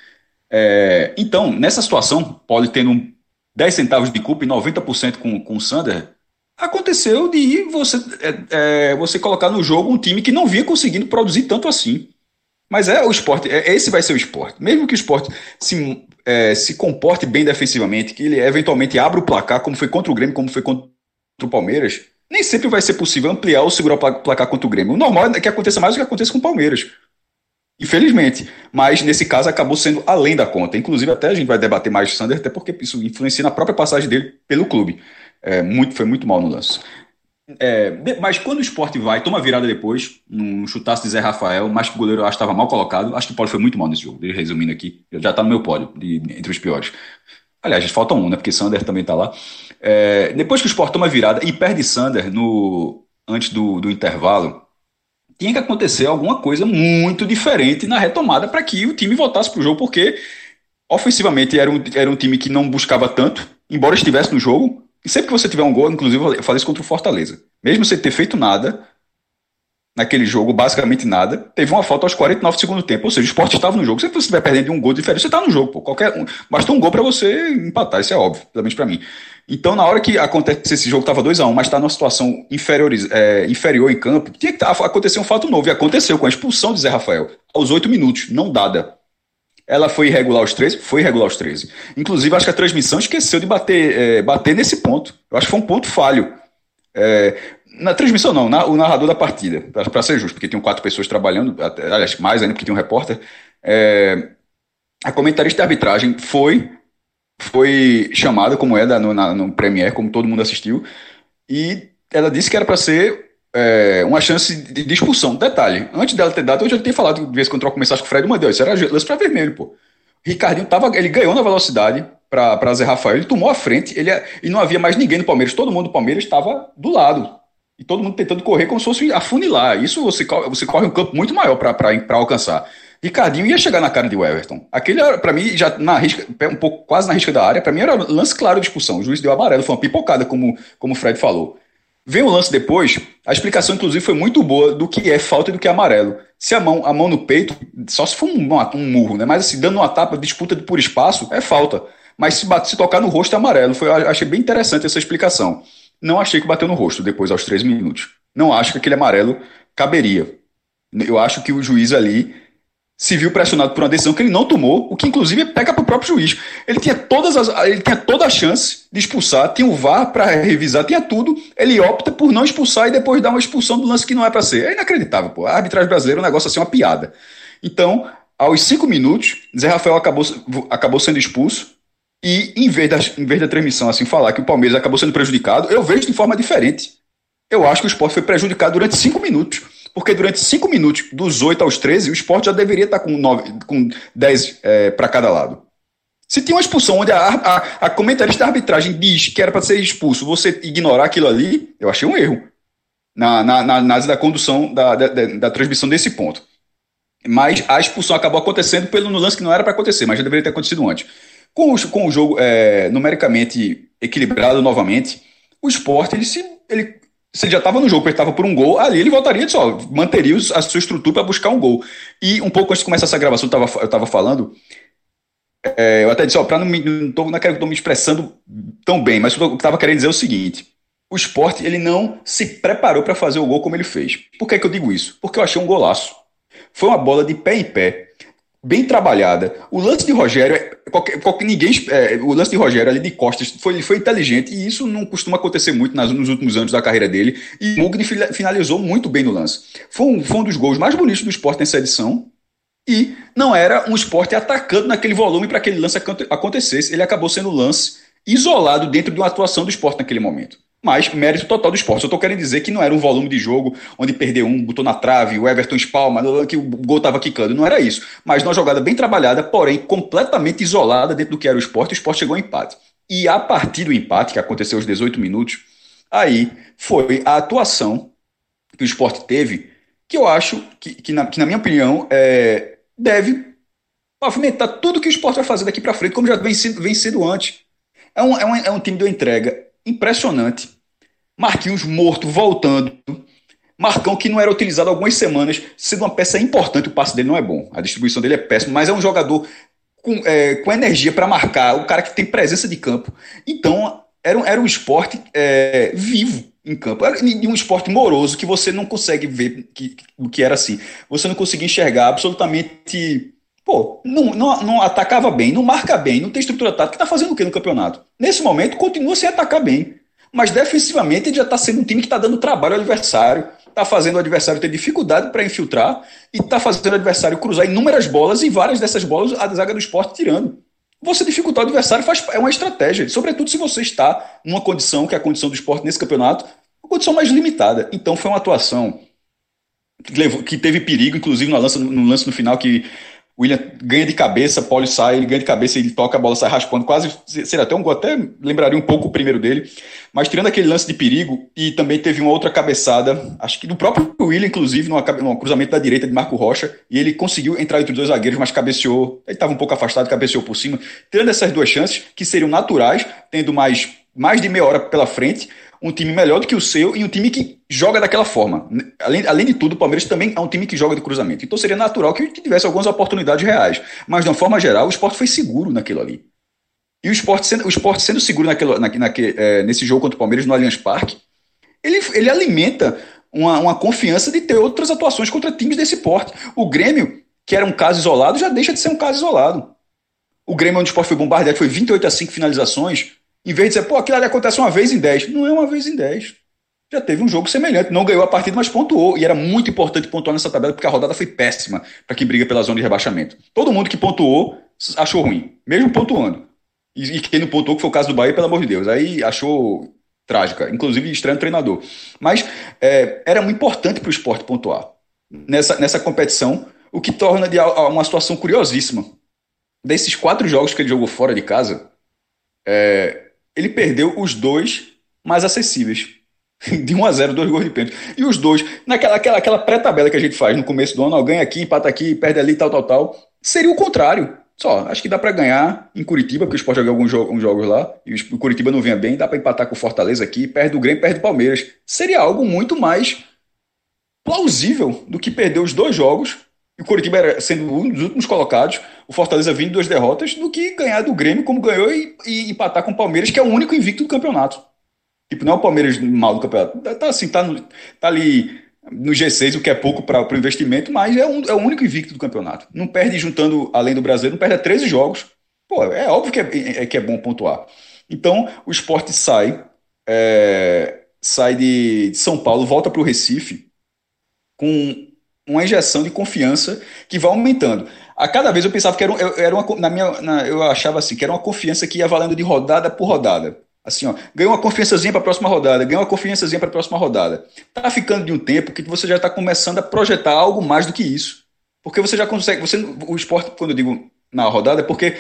É, então, nessa situação, pode tendo 10 centavos de culpa e 90% com, com o Sander, aconteceu de você, é, é, você colocar no jogo um time que não vinha conseguindo produzir tanto assim. Mas é o esporte, é, esse vai ser o esporte. Mesmo que o esporte se, é, se comporte bem defensivamente, que ele eventualmente abra o placar, como foi contra o Grêmio, como foi contra o Palmeiras, nem sempre vai ser possível ampliar ou segurar o placar contra o Grêmio. O normal é que aconteça mais do que aconteça com o Palmeiras. Infelizmente. Mas nesse caso acabou sendo além da conta. Inclusive, até a gente vai debater mais o Sander, até porque isso influencia na própria passagem dele pelo clube. É, muito, foi muito mal no lance. É, mas quando o esporte vai, toma virada depois, num chutaço de Zé Rafael, mas que o goleiro acho estava mal colocado. Acho que o Pódio foi muito mal nesse jogo, resumindo aqui. Já está no meu pódio, de, entre os piores. Aliás, falta um, né? Porque Sander também está lá. É, depois que o esporte toma virada e perde Sander no, antes do, do intervalo, tinha que acontecer alguma coisa muito diferente na retomada para que o time voltasse para o jogo, porque ofensivamente era um, era um time que não buscava tanto, embora estivesse no jogo. E sempre que você tiver um gol, inclusive eu falei isso contra o Fortaleza, mesmo sem ter feito nada naquele jogo, basicamente nada, teve uma falta aos 49 do segundo tempo. Ou seja, o esporte estava no jogo. Se você estiver perdendo de um gol diferente, você está no jogo. Pô. Qualquer um, basta um gol para você empatar, isso é óbvio, pelo menos para mim. Então, na hora que acontece esse jogo, estava 2 a 1 um, mas está numa situação inferior, é, inferior em campo, tinha que acontecer um fato novo. E aconteceu com a expulsão de Zé Rafael, aos 8 minutos, não dada. Ela foi irregular aos 13? Foi irregular aos 13. Inclusive, acho que a transmissão esqueceu de bater, é, bater nesse ponto. Eu acho que foi um ponto falho. É, na transmissão, não, na, o narrador da partida, para ser justo, porque tinham quatro pessoas trabalhando, aliás, mais ainda, porque tinha um repórter. É, a comentarista de arbitragem foi foi chamada, como é da, no, na, no Premiere, como todo mundo assistiu, e ela disse que era para ser é, uma chance de, de, expulsão. Detalhe, antes dela ter dado, eu já tinha falado, de vez quando troca mensagem com o Fred, Deus, isso era lance para vermelho, pô. Ricardinho tava, ele ganhou na velocidade para Zé Rafael, ele tomou a frente, ele, e não havia mais ninguém no Palmeiras, todo mundo do Palmeiras estava do lado. E todo mundo tentando correr como se fosse afunilar. Isso você, você corre um campo muito maior para alcançar. Ricardinho ia chegar na cara de Everton. Aquele, para mim, já na risca, um pouco quase na risca da área, para mim era lance claro de expulsão. O juiz deu amarelo, foi uma pipocada, como, como o Fred falou. Vem o lance depois, a explicação, inclusive, foi muito boa do que é falta e do que é amarelo. Se a mão, a mão no peito, só se for um, um murro, né? Mas assim, dando uma tapa, disputa por espaço, é falta. Mas se, bate, se tocar no rosto é amarelo. Foi, achei bem interessante essa explicação. Não achei que bateu no rosto depois, aos três minutos. Não acho que aquele amarelo caberia. Eu acho que o juiz ali se viu pressionado por uma decisão que ele não tomou, o que inclusive pega para o próprio juiz. Ele tinha, todas as, ele tinha toda a chance de expulsar, tinha o VAR para revisar, tinha tudo. Ele opta por não expulsar e depois dar uma expulsão do lance que não é para ser. É inacreditável, pô. A arbitragem brasileira é um negócio assim, uma piada. Então, aos cinco minutos, Zé Rafael acabou, acabou sendo expulso. E em vez, da, em vez da transmissão assim falar que o Palmeiras acabou sendo prejudicado, eu vejo de forma diferente. Eu acho que o esporte foi prejudicado durante cinco minutos. Porque durante cinco minutos, dos 8 aos 13, o esporte já deveria estar com, 9, com 10 é, para cada lado. Se tinha uma expulsão onde a, a, a comentarista da arbitragem diz que era para ser expulso, você ignorar aquilo ali, eu achei um erro na, na, na análise da condução da, da, da, transmissão desse ponto. Mas a expulsão acabou acontecendo pelo lance que não era para acontecer, mas já deveria ter acontecido antes. Com o, com o jogo é, numericamente equilibrado novamente, o esporte ele se, ele se ele já estava no jogo, ele estava por um gol, ali ele voltaria só, manteria a sua estrutura para buscar um gol. E um pouco antes de começar essa gravação, eu estava falando, é, eu até disse, ó, pra não, me, não, tô, não quero que eu me expressando tão bem, mas o que eu estava querendo dizer é o seguinte: o esporte ele não se preparou para fazer o gol como ele fez. Por que, que eu digo isso? Porque eu achei um golaço. Foi uma bola de pé em pé, bem trabalhada. O lance de Rogério, é, qualquer, qualquer, ninguém, é, o lance de Rogério ali de costas foi, foi inteligente e isso não costuma acontecer muito nas, nos últimos anos da carreira dele. E o Mugni finalizou muito bem no lance. Foi um, foi um dos gols mais bonitos do esporte nessa edição. E não era um esporte atacando naquele volume para aquele lance acontecesse. Ele acabou sendo lance isolado dentro de uma atuação do esporte naquele momento. Mas mérito total do esporte. Eu estou querendo dizer que não era um volume de jogo onde perdeu um, botou na trave, o Everton espalma, que o gol estava quicando. Não era isso. Mas uma jogada bem trabalhada, porém completamente isolada dentro do que era o esporte, o esporte chegou ao empate. E a partir do empate, que aconteceu aos 18 minutos, aí foi a atuação que o esporte teve, que eu acho que, que, na, que na minha opinião, é, deve pavimentar tudo que o esporte vai fazer daqui para frente, como já vem sendo, vem sendo antes. É um, é, um, é um time de entrega impressionante. Marquinhos morto, voltando. Marcão que não era utilizado há algumas semanas, sendo uma peça importante, o passe dele não é bom. A distribuição dele é péssima, mas é um jogador com, é, com energia para marcar, o cara que tem presença de campo. Então, era, um, era um esporte é, vivo em campo. Era um esporte moroso que você não consegue ver que, o que era assim. Você não conseguia enxergar absolutamente Pô, não, não, não atacava bem, não marca bem, não tem estrutura tática, está fazendo o que no campeonato? Nesse momento, continua sem atacar bem. Mas defensivamente ele já está sendo um time que está dando trabalho ao adversário, está fazendo o adversário ter dificuldade para infiltrar e está fazendo o adversário cruzar inúmeras bolas e várias dessas bolas a zaga do esporte tirando. Você dificultar o adversário faz, é uma estratégia, sobretudo se você está numa condição, que é a condição do esporte nesse campeonato, uma condição mais limitada. Então foi uma atuação que, levou, que teve perigo, inclusive no lance, no lance no final que William ganha de cabeça, Paulo sai, ele ganha de cabeça, ele toca, a bola sai raspando, quase, seria até um gol, até lembraria um pouco o primeiro dele, mas tirando aquele lance de perigo, e também teve uma outra cabeçada, acho que do próprio William, inclusive, num cruzamento da direita de Marco Rocha, e ele conseguiu entrar entre os dois zagueiros, mas cabeceou, ele estava um pouco afastado, cabeceou por cima, tirando essas duas chances, que seriam naturais, tendo mais, mais de meia hora pela frente, um time melhor do que o seu e um time que joga daquela forma. Além, além de tudo, o Palmeiras também é um time que joga de cruzamento. Então seria natural que tivesse algumas oportunidades reais. Mas, de uma forma geral, o esporte foi seguro naquilo ali. E o esporte sendo, o esporte sendo seguro naquele, na, naquele, é, nesse jogo contra o Palmeiras no Allianz Parque, ele, ele alimenta uma, uma confiança de ter outras atuações contra times desse porte. O Grêmio, que era um caso isolado, já deixa de ser um caso isolado. O Grêmio, onde o esporte foi bombardeado, foi 28 a 5 finalizações. Em vez de dizer, pô, aquilo ali acontece uma vez em 10. Não é uma vez em 10. Já teve um jogo semelhante. Não ganhou a partida, mas pontuou. E era muito importante pontuar nessa tabela, porque a rodada foi péssima para quem briga pela zona de rebaixamento. Todo mundo que pontuou achou ruim, mesmo pontuando. E, e quem não pontuou, que foi o caso do Bahia, pelo amor de Deus. Aí achou trágica, inclusive estranho treinador. Mas é, era muito importante para o esporte pontuar nessa, nessa competição, o que torna de uma situação curiosíssima. Desses quatro jogos que ele jogou fora de casa, é, ele perdeu os dois mais acessíveis. De 1 a 0 dois gols de pênalti. E os dois, naquela aquela, aquela pré-tabela que a gente faz no começo do ano, ó, ganha aqui, empata aqui, perde ali, tal, tal, tal. Seria o contrário. Só, acho que dá para ganhar em Curitiba, porque o Sport joga alguns alguns jogos lá, e o Curitiba não vinha bem, dá para empatar com o Fortaleza aqui, perde o Grêmio, perde o Palmeiras. Seria algo muito mais plausível do que perder os dois jogos o Coritiba era sendo um dos últimos colocados, o Fortaleza vindo duas derrotas, do que ganhar do Grêmio como ganhou e, e empatar com o Palmeiras, que é o único invicto do campeonato. Tipo, não é o Palmeiras mal do campeonato. Tá, tá assim, tá, no, tá ali no G6, o que é pouco para o investimento, mas é, um, é o único invicto do campeonato. Não perde juntando, além do brasileiro, não perde a 13 jogos. Pô, é óbvio que é, é, que é bom pontuar. Então, o esporte sai, é, sai de São Paulo, volta para o Recife com uma injeção de confiança que vai aumentando. A cada vez eu pensava que era, era uma, na minha, na, eu achava assim, que era uma confiança que ia valendo de rodada por rodada. Assim, ó, ganhou uma confiançazinha para a próxima rodada, ganhou uma confiançazinha para a próxima rodada. Tá ficando de um tempo que você já está começando a projetar algo mais do que isso. Porque você já consegue, você, o esporte, quando eu digo na rodada, é porque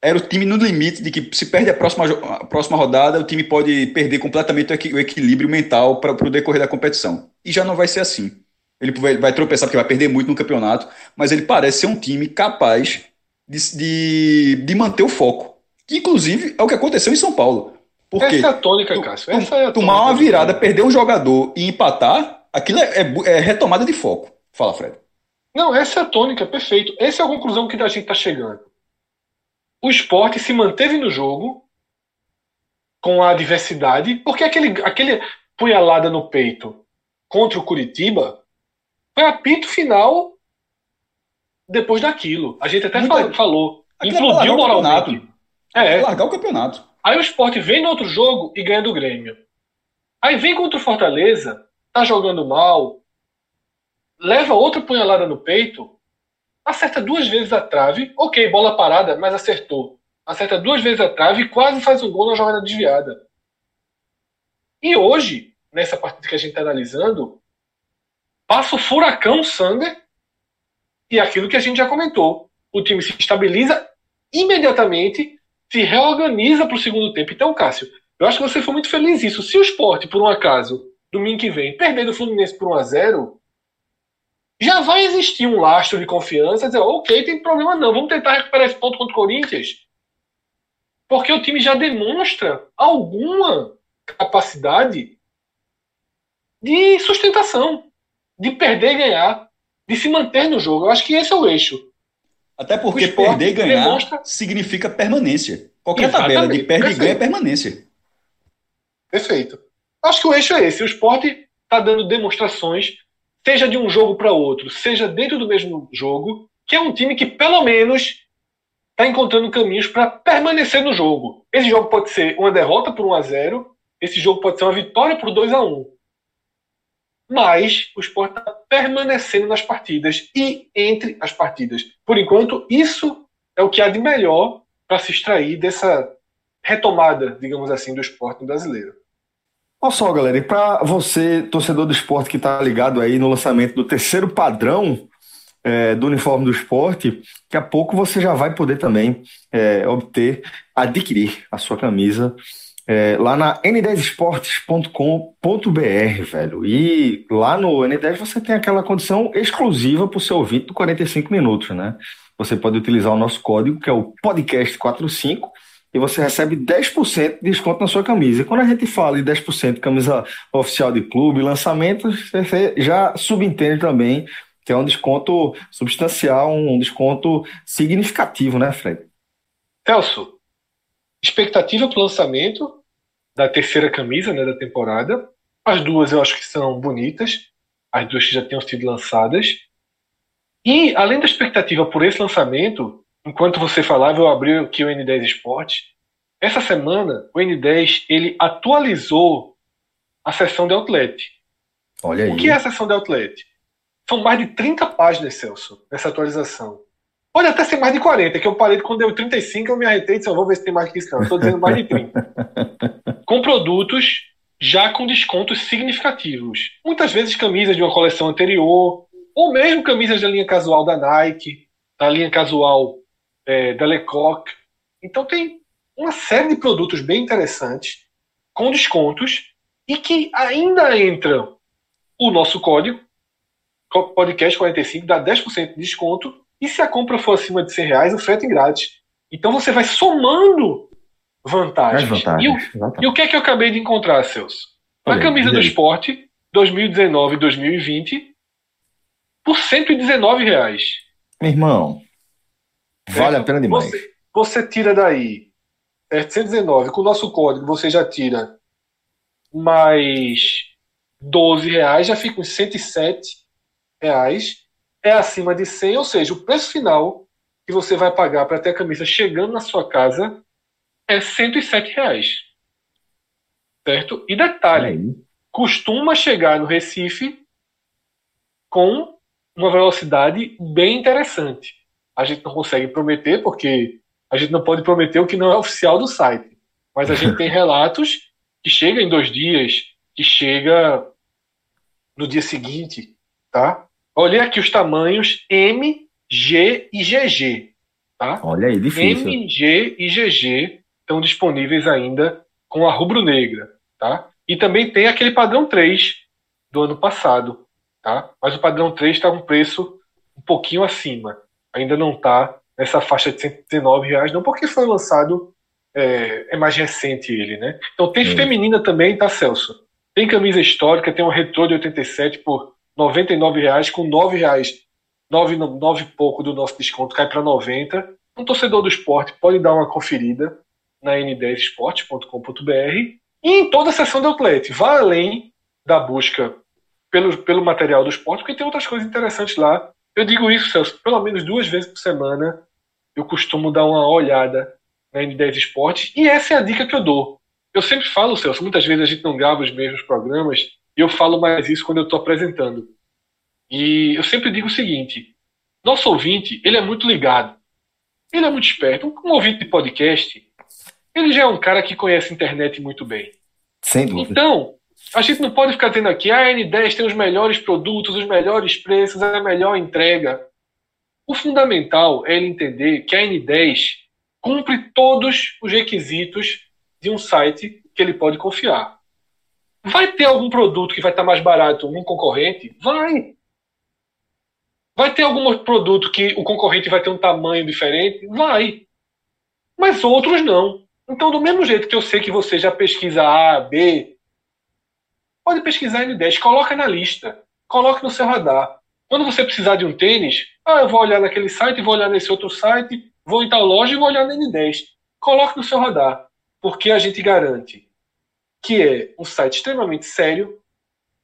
era o time no limite de que se perde a próxima, a próxima rodada, o time pode perder completamente o equilíbrio mental para o decorrer da competição. E já não vai ser assim. Ele vai, vai, tropeçar porque vai perder muito no campeonato, mas ele parece ser um time capaz de, de, de manter o foco. Que, inclusive, é o que aconteceu em São Paulo. Porque Essa é a tônica, Cássio. Essa é a tomar uma virada, perder um jogador e empatar, aquilo é, é, é, retomada de foco. Fala, Fred. Não, essa é a tônica, perfeito. Essa é a conclusão que a gente está chegando. o esporte se manteve no jogo com a adversidade, porque aquele, aquele punhalada no peito contra o Curitiba foi apito final depois daquilo. A gente até Muita... falou. É implodiu é moralmente. É. largar o campeonato. Aí o esporte vem no outro jogo e ganha do Grêmio. Aí vem contra o Fortaleza, tá jogando mal, leva outra punhalada no peito, acerta duas vezes a trave, ok, bola parada, mas acertou. Acerta duas vezes a trave e quase faz um gol na jogada desviada. E hoje, nessa partida que a gente está analisando, passa o furacão Sander e aquilo que a gente já comentou. O time se estabiliza imediatamente, se reorganiza para o segundo tempo. Então, Cássio, eu acho que você foi muito feliz nisso. Se o esporte, por um acaso, domingo que vem, perder do Fluminense por 1 a 0 já vai existir um lastro de confiança, dizer, ok, tem problema não, vamos tentar recuperar esse ponto contra o Corinthians. Porque o time já demonstra alguma capacidade de sustentação, de perder e ganhar, de se manter no jogo. Eu acho que esse é o eixo. Até porque perder e ganhar demonstra... significa permanência. Qualquer Exatamente. tabela de perde e ganha é permanência. Perfeito. Acho que o eixo é esse. O esporte está dando demonstrações seja de um jogo para outro, seja dentro do mesmo jogo, que é um time que pelo menos está encontrando caminhos para permanecer no jogo. Esse jogo pode ser uma derrota por 1 a 0, esse jogo pode ser uma vitória por 2 a 1. Mas o esporte está permanecendo nas partidas e entre as partidas. Por enquanto, isso é o que há de melhor para se extrair dessa retomada, digamos assim, do esporte brasileiro. Olha só, galera, e para você, torcedor do esporte que está ligado aí no lançamento do terceiro padrão é, do uniforme do esporte, daqui a pouco você já vai poder também é, obter, adquirir a sua camisa é, lá na n10esportes.com.br, velho. E lá no N10 você tem aquela condição exclusiva para o seu ouvinte do 45 minutos, né? Você pode utilizar o nosso código, que é o podcast45, e você recebe 10% de desconto na sua camisa. E quando a gente fala de 10% de camisa oficial de clube, lançamentos, você já subentende também que é um desconto substancial, um desconto significativo, né, Fred? Celso, expectativa para o lançamento da terceira camisa né, da temporada. As duas eu acho que são bonitas, as duas que já tenham sido lançadas. E, além da expectativa por esse lançamento, enquanto você falava, eu abri aqui o N10 Esporte. Essa semana, o N10 ele atualizou a seção de outlet. Olha aí. O que é a seção de outlet? São mais de 30 páginas, Celso, nessa atualização. Pode até ser mais de 40, que eu parei quando deu 35, eu me arretei e disse, eu vou ver se tem mais que isso. Não, estou dizendo mais de 30. com produtos já com descontos significativos. Muitas vezes camisas de uma coleção anterior, ou mesmo camisas da linha casual da Nike, da linha casual é, da Lecoq. Então tem uma série de produtos bem interessantes, com descontos, e que ainda entram o nosso código, podcast 45, dá 10% de desconto, e se a compra for acima de 100 reais, o frete é grátis. Então você vai somando vantagens. vantagens e, o, e, o, que é que eu acabei de encontrar, Celso? A camisa do esporte 2019 e 2020 por 119 reais. Meu irmão, vale a pena demais. Você, você tira daí é 119, com o nosso código você já tira mais 12 reais, já fica uns 107 reais é acima de 100, ou seja, o preço final que você vai pagar para ter a camisa chegando na sua casa é 107 reais. Certo? E detalhe, costuma chegar no Recife com uma velocidade bem interessante. A gente não consegue prometer, porque a gente não pode prometer o que não é oficial do site. Mas a gente tem relatos que chega em dois dias, que chega no dia seguinte, tá? Olhei aqui os tamanhos M, G e GG. Tá? Olha aí, difícil. M, G e GG estão disponíveis ainda com a rubro-negra. Tá? E também tem aquele padrão 3 do ano passado. Tá? Mas o padrão 3 está um preço um pouquinho acima. Ainda não está nessa faixa de 119 reais, não, porque foi lançado, é, é mais recente ele, né? Então tem feminina também, tá, Celso? Tem camisa histórica, tem um retrô de 87 por 99 reais com 9 reais, 9, 9 e pouco do nosso desconto cai para 90 um torcedor do esporte pode dar uma conferida na n10esporte.com.br e em toda a seção do Outlet. Vá além da busca pelo, pelo material do esporte, porque tem outras coisas interessantes lá. Eu digo isso, Celso, pelo menos duas vezes por semana eu costumo dar uma olhada na N10 Esportes e essa é a dica que eu dou. Eu sempre falo, Celso, muitas vezes a gente não grava os mesmos programas e eu falo mais isso quando eu estou apresentando. E eu sempre digo o seguinte: nosso ouvinte, ele é muito ligado, ele é muito esperto. Um, ouvinte de podcast, ele já é um cara que conhece a internet muito bem. Sem dúvida. Então, a gente não pode ficar tendo aqui, ah, a N10 tem os melhores produtos, os melhores preços, a melhor entrega. O fundamental é ele entender que a N10 cumpre todos os requisitos de um site que ele pode confiar. Vai ter algum produto que vai estar mais barato num concorrente? Vai. Vai ter algum produto que o concorrente vai ter um tamanho diferente? Vai. Mas outros não. Então, do mesmo jeito que eu sei que você já pesquisa A, B, Pode pesquisar N10, coloca na lista, coloque no seu radar. Quando você precisar de um tênis, ah, eu vou olhar naquele site, vou olhar nesse outro site, vou em tal loja e vou olhar na N10. Coloque no seu radar, porque a gente garante que é um site extremamente sério,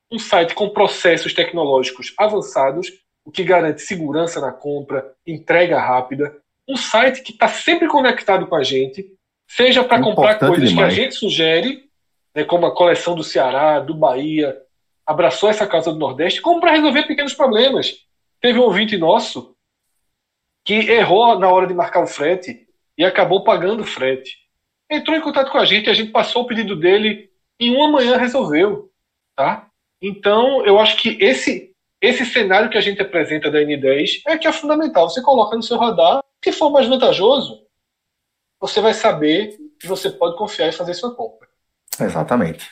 um site com processos tecnológicos avançados, o que garante segurança na compra, entrega rápida, um site que está sempre conectado com a gente, seja para comprar coisas demais. que a gente sugere, né, como a coleção do Ceará, do Bahia, abraçou essa causa do Nordeste, como para resolver pequenos problemas. Teve um ouvinte nosso que errou na hora de marcar o frete e acabou pagando o frete. Entrou em contato com a gente, a gente passou o pedido dele em uma manhã resolveu, tá? Então, eu acho que esse esse cenário que a gente apresenta da N10 é que é fundamental. Você coloca no seu radar, se for mais vantajoso, você vai saber que você pode confiar e fazer sua compra. Exatamente.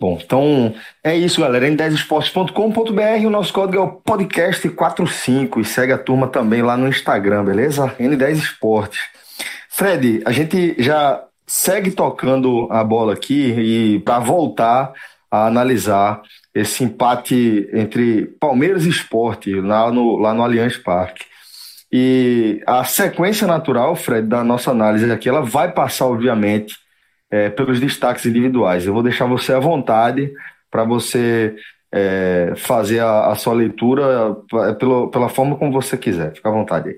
Bom, então é isso, galera. n10esportes.com.br, o nosso código é o podcast45 e segue a turma também lá no Instagram, beleza? N10 Esportes. Fred, a gente já segue tocando a bola aqui e para voltar a analisar esse empate entre Palmeiras e Esporte lá no, lá no Allianz Parque. E a sequência natural, Fred, da nossa análise aqui, ela vai passar, obviamente, é, pelos destaques individuais. Eu vou deixar você à vontade para você é, fazer a, a, sua leitura é, pelo, pela forma como você quiser. Fica à vontade aí.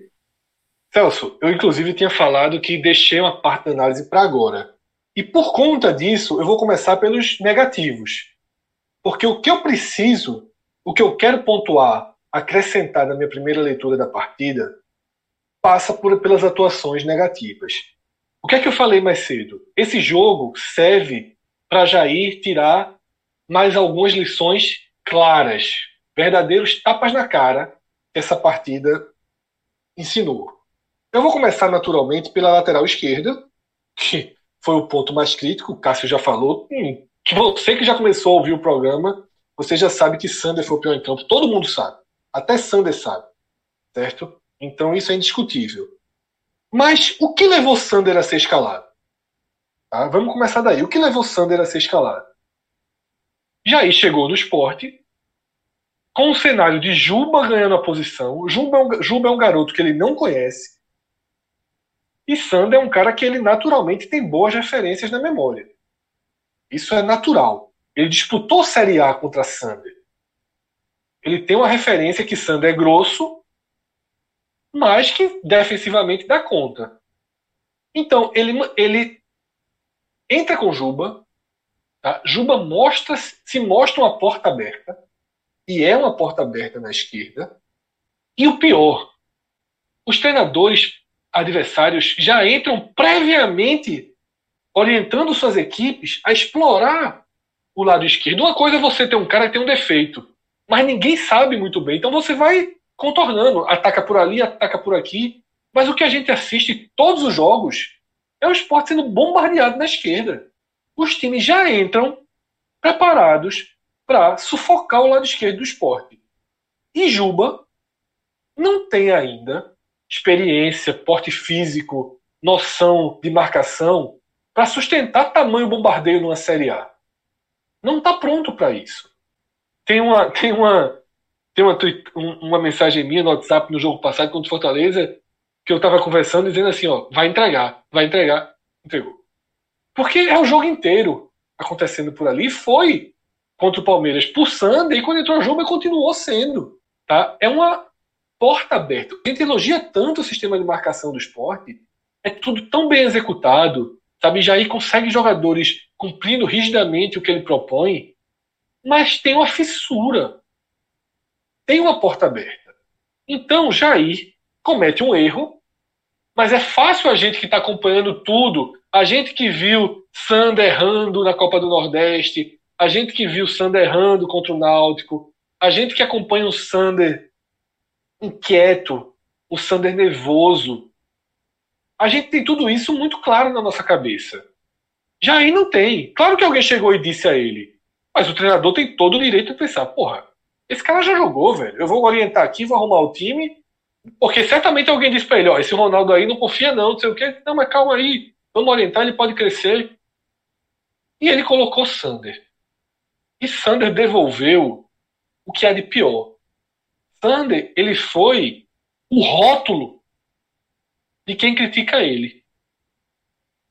Celso, eu inclusive tinha falado que deixei uma parte da análise para agora. E por conta disso, eu vou começar pelos negativos. Porque o que eu preciso, o que eu quero pontuar, acrescentar na minha primeira leitura da partida, passa por, pelas atuações negativas. O que é que eu falei mais cedo? Esse jogo serve para Jair tirar mais algumas lições claras, verdadeiros tapas na cara que essa partida ensinou. Eu vou começar naturalmente pela lateral esquerda, que foi o ponto mais crítico, o Cássio já falou. Hum, você que já começou a ouvir o programa, você já sabe que Sander foi o pior em campo. Todo mundo sabe. Até Sander sabe. Certo? Então isso é indiscutível. Mas o que levou Sander a ser escalado? Tá? Vamos começar daí. O que levou Sander a ser escalado? Jair chegou no esporte com o cenário de Juba ganhando a posição. Juba é, um, Juba é um garoto que ele não conhece. E Sander é um cara que ele naturalmente tem boas referências na memória. Isso é natural. Ele disputou Série A contra Sander. Ele tem uma referência que Sander é grosso mas que defensivamente dá conta. Então, ele, ele entra com Juba, tá? Juba mostra, se mostra uma porta aberta, e é uma porta aberta na esquerda. E o pior, os treinadores adversários já entram previamente orientando suas equipes a explorar o lado esquerdo. Uma coisa é você ter um cara que tem um defeito, mas ninguém sabe muito bem. Então você vai contornando. Ataca por ali, ataca por aqui. Mas o que a gente assiste todos os jogos é o esporte sendo bombardeado na esquerda. Os times já entram preparados para sufocar o lado esquerdo do esporte. E Juba não tem ainda experiência, porte físico, noção de marcação para sustentar tamanho bombardeio numa Série A. Não está pronto para isso. Tem uma, tem uma tem uma, uma mensagem minha no WhatsApp no jogo passado contra o Fortaleza que eu tava conversando, dizendo assim, ó, vai entregar, vai entregar, entregou. Porque é o jogo inteiro acontecendo por ali, foi contra o Palmeiras por Sander, e quando entrou o jogo continuou sendo. Tá? É uma porta aberta. A gente elogia tanto o sistema de marcação do esporte, é tudo tão bem executado, sabe? Jair consegue jogadores cumprindo rigidamente o que ele propõe, mas tem uma fissura, tem uma porta aberta. Então, Jair comete um erro, mas é fácil a gente que está acompanhando tudo, a gente que viu Sander errando na Copa do Nordeste, a gente que viu Sander errando contra o Náutico, a gente que acompanha o Sander inquieto, o Sander nervoso, a gente tem tudo isso muito claro na nossa cabeça. Jair não tem. Claro que alguém chegou e disse a ele, mas o treinador tem todo o direito de pensar, porra, esse cara já jogou, velho. Eu vou orientar aqui, vou arrumar o time, porque certamente alguém disse para ele, ó, esse Ronaldo aí não confia não, não sei o quê. Não, mas calma aí, vamos orientar, ele pode crescer. E ele colocou Sander. E Sander devolveu o que há de pior. Sander, ele foi o rótulo de quem critica ele.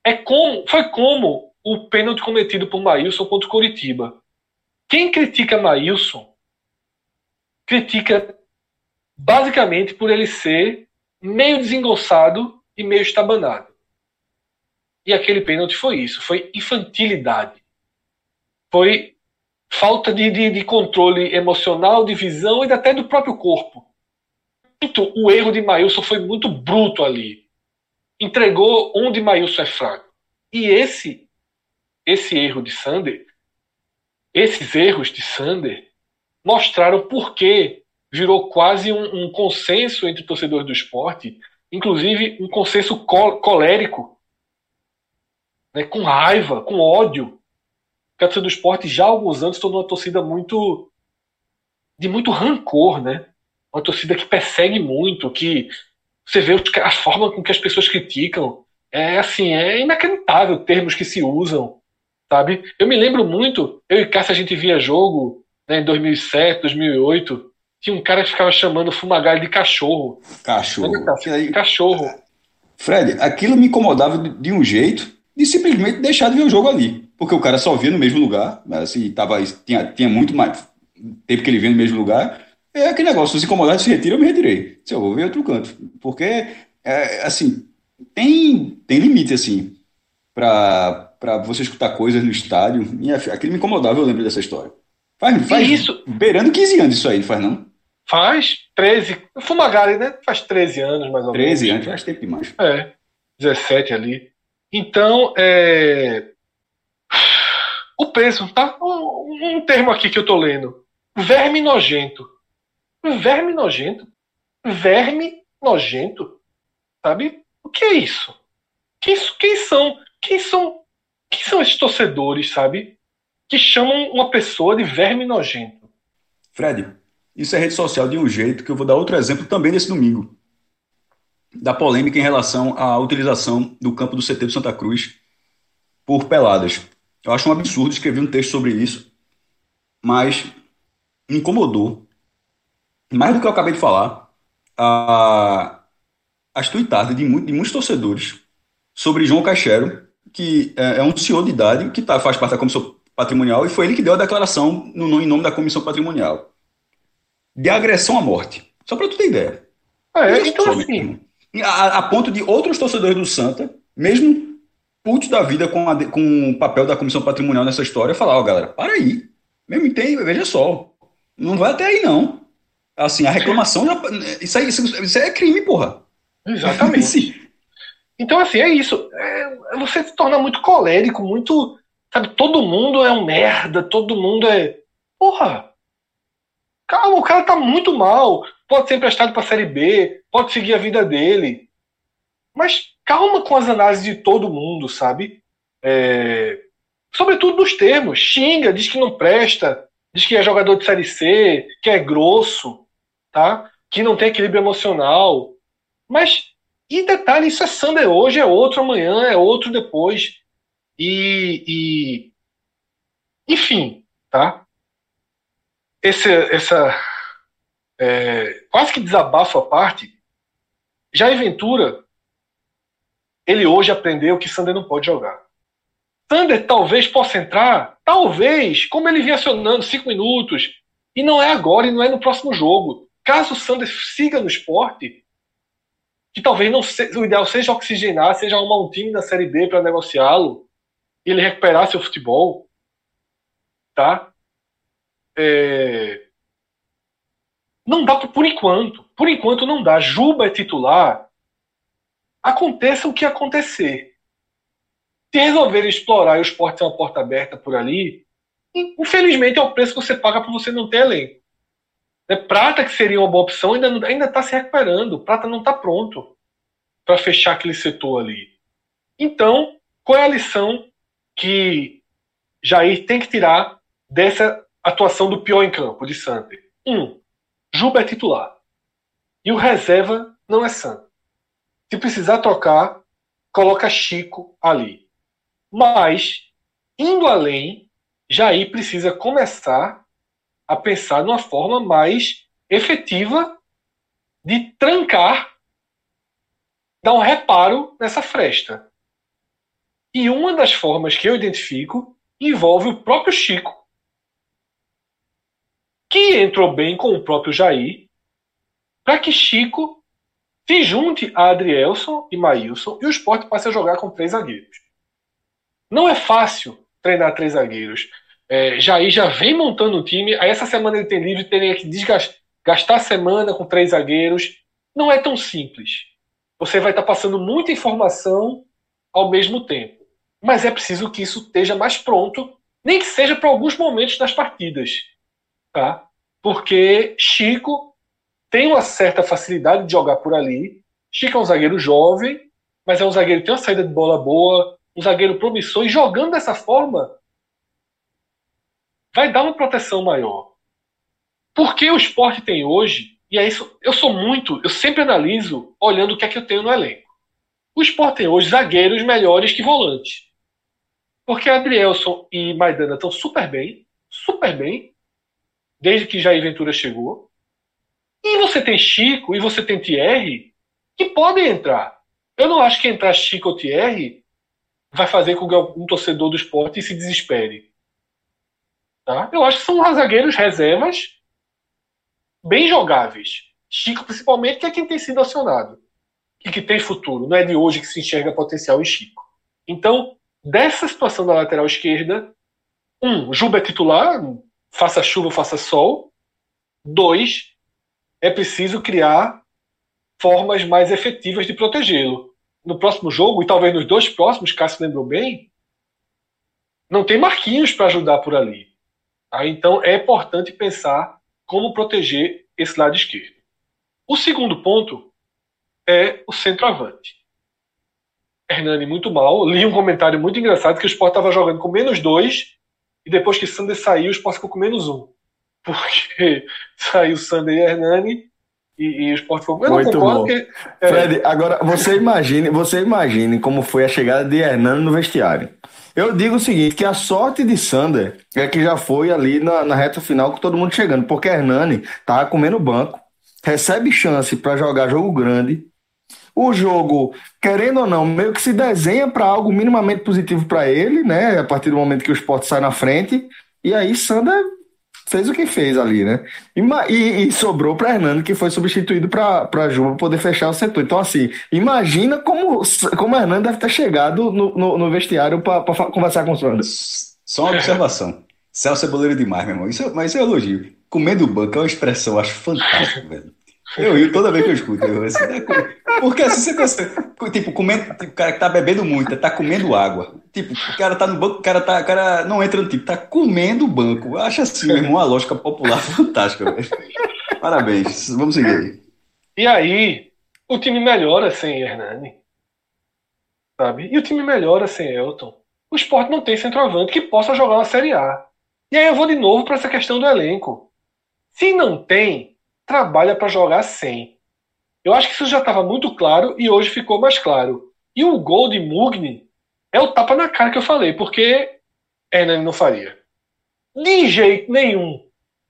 É como, foi como o pênalti cometido por Maílson contra o Coritiba. Quem critica Maílson critica basicamente por ele ser meio desengonçado e meio estabanado. E aquele pênalti foi isso, foi infantilidade. Foi falta de, de, de controle emocional, de visão e até do próprio corpo. Então, o erro de Maílson foi muito bruto ali entregou onde Maílson é fraco. E esse esse erro de Sander, esses erros de Sander mostraram por que virou quase um, um, consenso entre torcedores do esporte, inclusive um consenso col colérico, né, com raiva, com ódio. Que a torcida do esporte já há alguns anos tornou uma torcida muito de muito rancor, né? Uma torcida que persegue muito, que você vê a forma com que as pessoas criticam. É assim, é inacreditável termos que se usam, sabe? Eu me lembro muito, eu e Cássio a gente via jogo né, em 2007, 2008, tinha um cara que ficava chamando Fumagalli de cachorro. Cachorro. Aí, cachorro. Fred, aquilo me incomodava de um jeito de simplesmente deixar de ver o jogo ali. Porque o cara só via no mesmo lugar, assim, tava, tinha, tinha muito mais tempo que ele via no mesmo lugar, é aquele negócio, se incomodar, se retira, eu me retirei. Se eu vou ver outro canto. Porque, é, assim, tem, tem limite, assim, para você escutar coisas no estádio. E aquilo me incomodava, eu lembro dessa história. Faz, faz isso? beirando 15 anos isso aí, não faz não? Faz 13. Fumagari, né? Faz 13 anos, mais ou menos. 13 anos, faz tempo demais. É, 17 ali. Então, é... O peso, tá? Um, um termo aqui que eu tô lendo. Verme nojento. Verme nojento. Verme nojento. Sabe? O que é isso? Quem, quem são? Quem são? Quem são esses torcedores, sabe? Que chamam uma pessoa de verme nojento. Fred, isso é rede social de um jeito que eu vou dar outro exemplo também nesse domingo. Da polêmica em relação à utilização do campo do CT do Santa Cruz por peladas. Eu acho um absurdo escrever um texto sobre isso, mas me incomodou mais do que eu acabei de falar, a, as tuitadas de, muito, de muitos torcedores sobre João Caixero, que é, é um senhor de idade que tá, faz parte da comissão patrimonial e foi ele que deu a declaração no, em nome da comissão patrimonial de agressão à morte. Só para tu ter ideia. É, então assim. A, a, ponto de outros torcedores do Santa, mesmo putos da vida com, a, com o papel da comissão patrimonial nessa história, falar: Ó, oh, galera, para aí. Mesmo tem, veja só. Não vai até aí, não. Assim, a reclamação já. Isso, aí, isso, isso é crime, porra. Exatamente. então, assim, é isso. É, você se torna muito colérico, muito. Sabe, todo mundo é um merda, todo mundo é. Porra! Calma, o cara tá muito mal. Pode ser emprestado pra Série B, pode seguir a vida dele. Mas calma com as análises de todo mundo, sabe? É... Sobretudo nos termos. Xinga, diz que não presta, diz que é jogador de Série C, que é grosso tá? Que não tem equilíbrio emocional. Mas, e detalhe, isso é Sander hoje, é outro amanhã, é outro depois. E, e enfim, tá? Esse, essa é, quase que desabafo à parte, Jair Ventura, ele hoje aprendeu que Sander não pode jogar. Sander talvez possa entrar, talvez, como ele vinha acionando, cinco minutos, e não é agora e não é no próximo jogo. Caso o Sander siga no esporte, que talvez não seja, o ideal seja oxigenar, seja arrumar um time na Série B para negociá-lo e ele recuperar seu futebol, tá? É... Não dá por enquanto. Por enquanto não dá. Juba é titular. Aconteça o que acontecer. Se resolverem explorar e o esporte é uma porta aberta por ali, infelizmente é o preço que você paga por você não ter elenco. É, Prata, que seria uma boa opção, ainda está se recuperando. Prata não está pronto para fechar aquele setor ali. Então, qual é a lição que Jair tem que tirar dessa atuação do pior em campo de Santos? Um, Juba é titular. E o reserva não é Santos. Se precisar trocar, coloca Chico ali. Mas, indo além, Jair precisa começar a pensar numa forma mais efetiva de trancar, dar um reparo nessa fresta. E uma das formas que eu identifico envolve o próprio Chico, que entrou bem com o próprio Jair, para que Chico se junte a Adrielson e Maílson e o esporte passe a jogar com três zagueiros. Não é fácil treinar três zagueiros. É, Jair já vem montando o time. Aí essa semana ele tem livre, teria que gastar a semana com três zagueiros. Não é tão simples. Você vai estar passando muita informação ao mesmo tempo. Mas é preciso que isso esteja mais pronto, nem que seja para alguns momentos das partidas. Tá? Porque Chico tem uma certa facilidade de jogar por ali. Chico é um zagueiro jovem, mas é um zagueiro que tem uma saída de bola boa, um zagueiro promissor, e jogando dessa forma, vai dar uma proteção maior. Porque o esporte tem hoje, e é isso, eu sou muito, eu sempre analiso olhando o que é que eu tenho no elenco. O esporte tem hoje zagueiros melhores que volantes. Porque Adrielson e Maidana estão super bem, super bem, desde que Jair Ventura chegou. E você tem Chico e você tem Thierry que podem entrar. Eu não acho que entrar Chico ou Thierry vai fazer com que algum torcedor do esporte se desespere. Tá? Eu acho que são zagueiros reservas bem jogáveis. Chico, principalmente, que é quem tem sido acionado e que tem futuro. Não é de hoje que se enxerga potencial em Chico. Então, dessa situação da lateral esquerda, um, Juba é titular, faça chuva, faça sol. Dois, é preciso criar formas mais efetivas de protegê-lo. No próximo jogo, e talvez nos dois próximos, Cássio lembrou bem, não tem Marquinhos para ajudar por ali. Tá? Então é importante pensar como proteger esse lado esquerdo. O segundo ponto é o centroavante. Hernani muito mal. Li um comentário muito engraçado que o Sport estava jogando com menos dois e depois que Sander saiu, o Sport ficou com menos um. Porque saiu Sander e Hernani e, e o Sport ficou. Eu muito não concordo bom. Porque, é... Fred, agora você imagine, você imagine como foi a chegada de Hernani no vestiário. Eu digo o seguinte, que a sorte de Sander é que já foi ali na, na reta final com todo mundo chegando, porque Hernani tava comendo banco, recebe chance para jogar jogo grande. O jogo, querendo ou não, meio que se desenha para algo minimamente positivo para ele, né? A partir do momento que o esporte sai na frente. E aí Sander fez o que fez ali, né? E, e, e sobrou para Hernando, que foi substituído para Juba poder fechar o setor. Então, assim, imagina como, como Hernando deve ter chegado no, no, no vestiário para conversar com o Sander. Só uma observação. Celso é boleiro demais, meu irmão. Isso, mas isso é elogio. Comendo banco é uma expressão, eu acho fantástica, velho. Eu rio toda vez que eu escuto. Eu, assim, né, porque assim, você pensa, tipo, comendo, tipo, o cara que tá bebendo muito, tá comendo água. Tipo, o cara tá no banco, o cara, tá, o cara não entra no tipo, tá comendo o banco. Eu acho assim, meu irmão, uma lógica popular fantástica, velho. Parabéns, vamos seguir aí. E aí, o time melhora sem Hernani. Sabe? E o time melhora sem Elton. O esporte não tem centroavante que possa jogar uma Série A. E aí eu vou de novo para essa questão do elenco. Se não tem, trabalha para jogar sem. Eu acho que isso já estava muito claro e hoje ficou mais claro. E o gol de Mugni é o tapa na cara que eu falei, porque Hernani não faria. De jeito nenhum.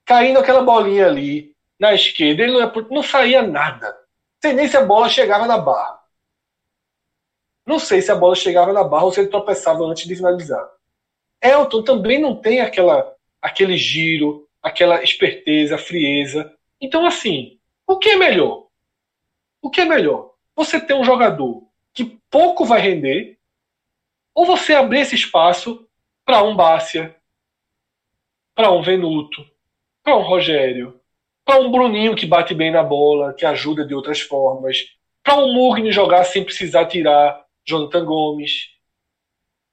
Caindo aquela bolinha ali na esquerda, ele não, é, não saía nada. sei nem se a bola chegava na barra. Não sei se a bola chegava na barra ou se ele tropeçava antes de finalizar. Elton também não tem aquela, aquele giro, aquela esperteza, frieza. Então, assim, o que é melhor? O que é melhor? Você ter um jogador que pouco vai render, ou você abrir esse espaço para um Bácia, para um Venuto, para um Rogério, para um Bruninho que bate bem na bola, que ajuda de outras formas, para um Mugni jogar sem precisar tirar Jonathan Gomes,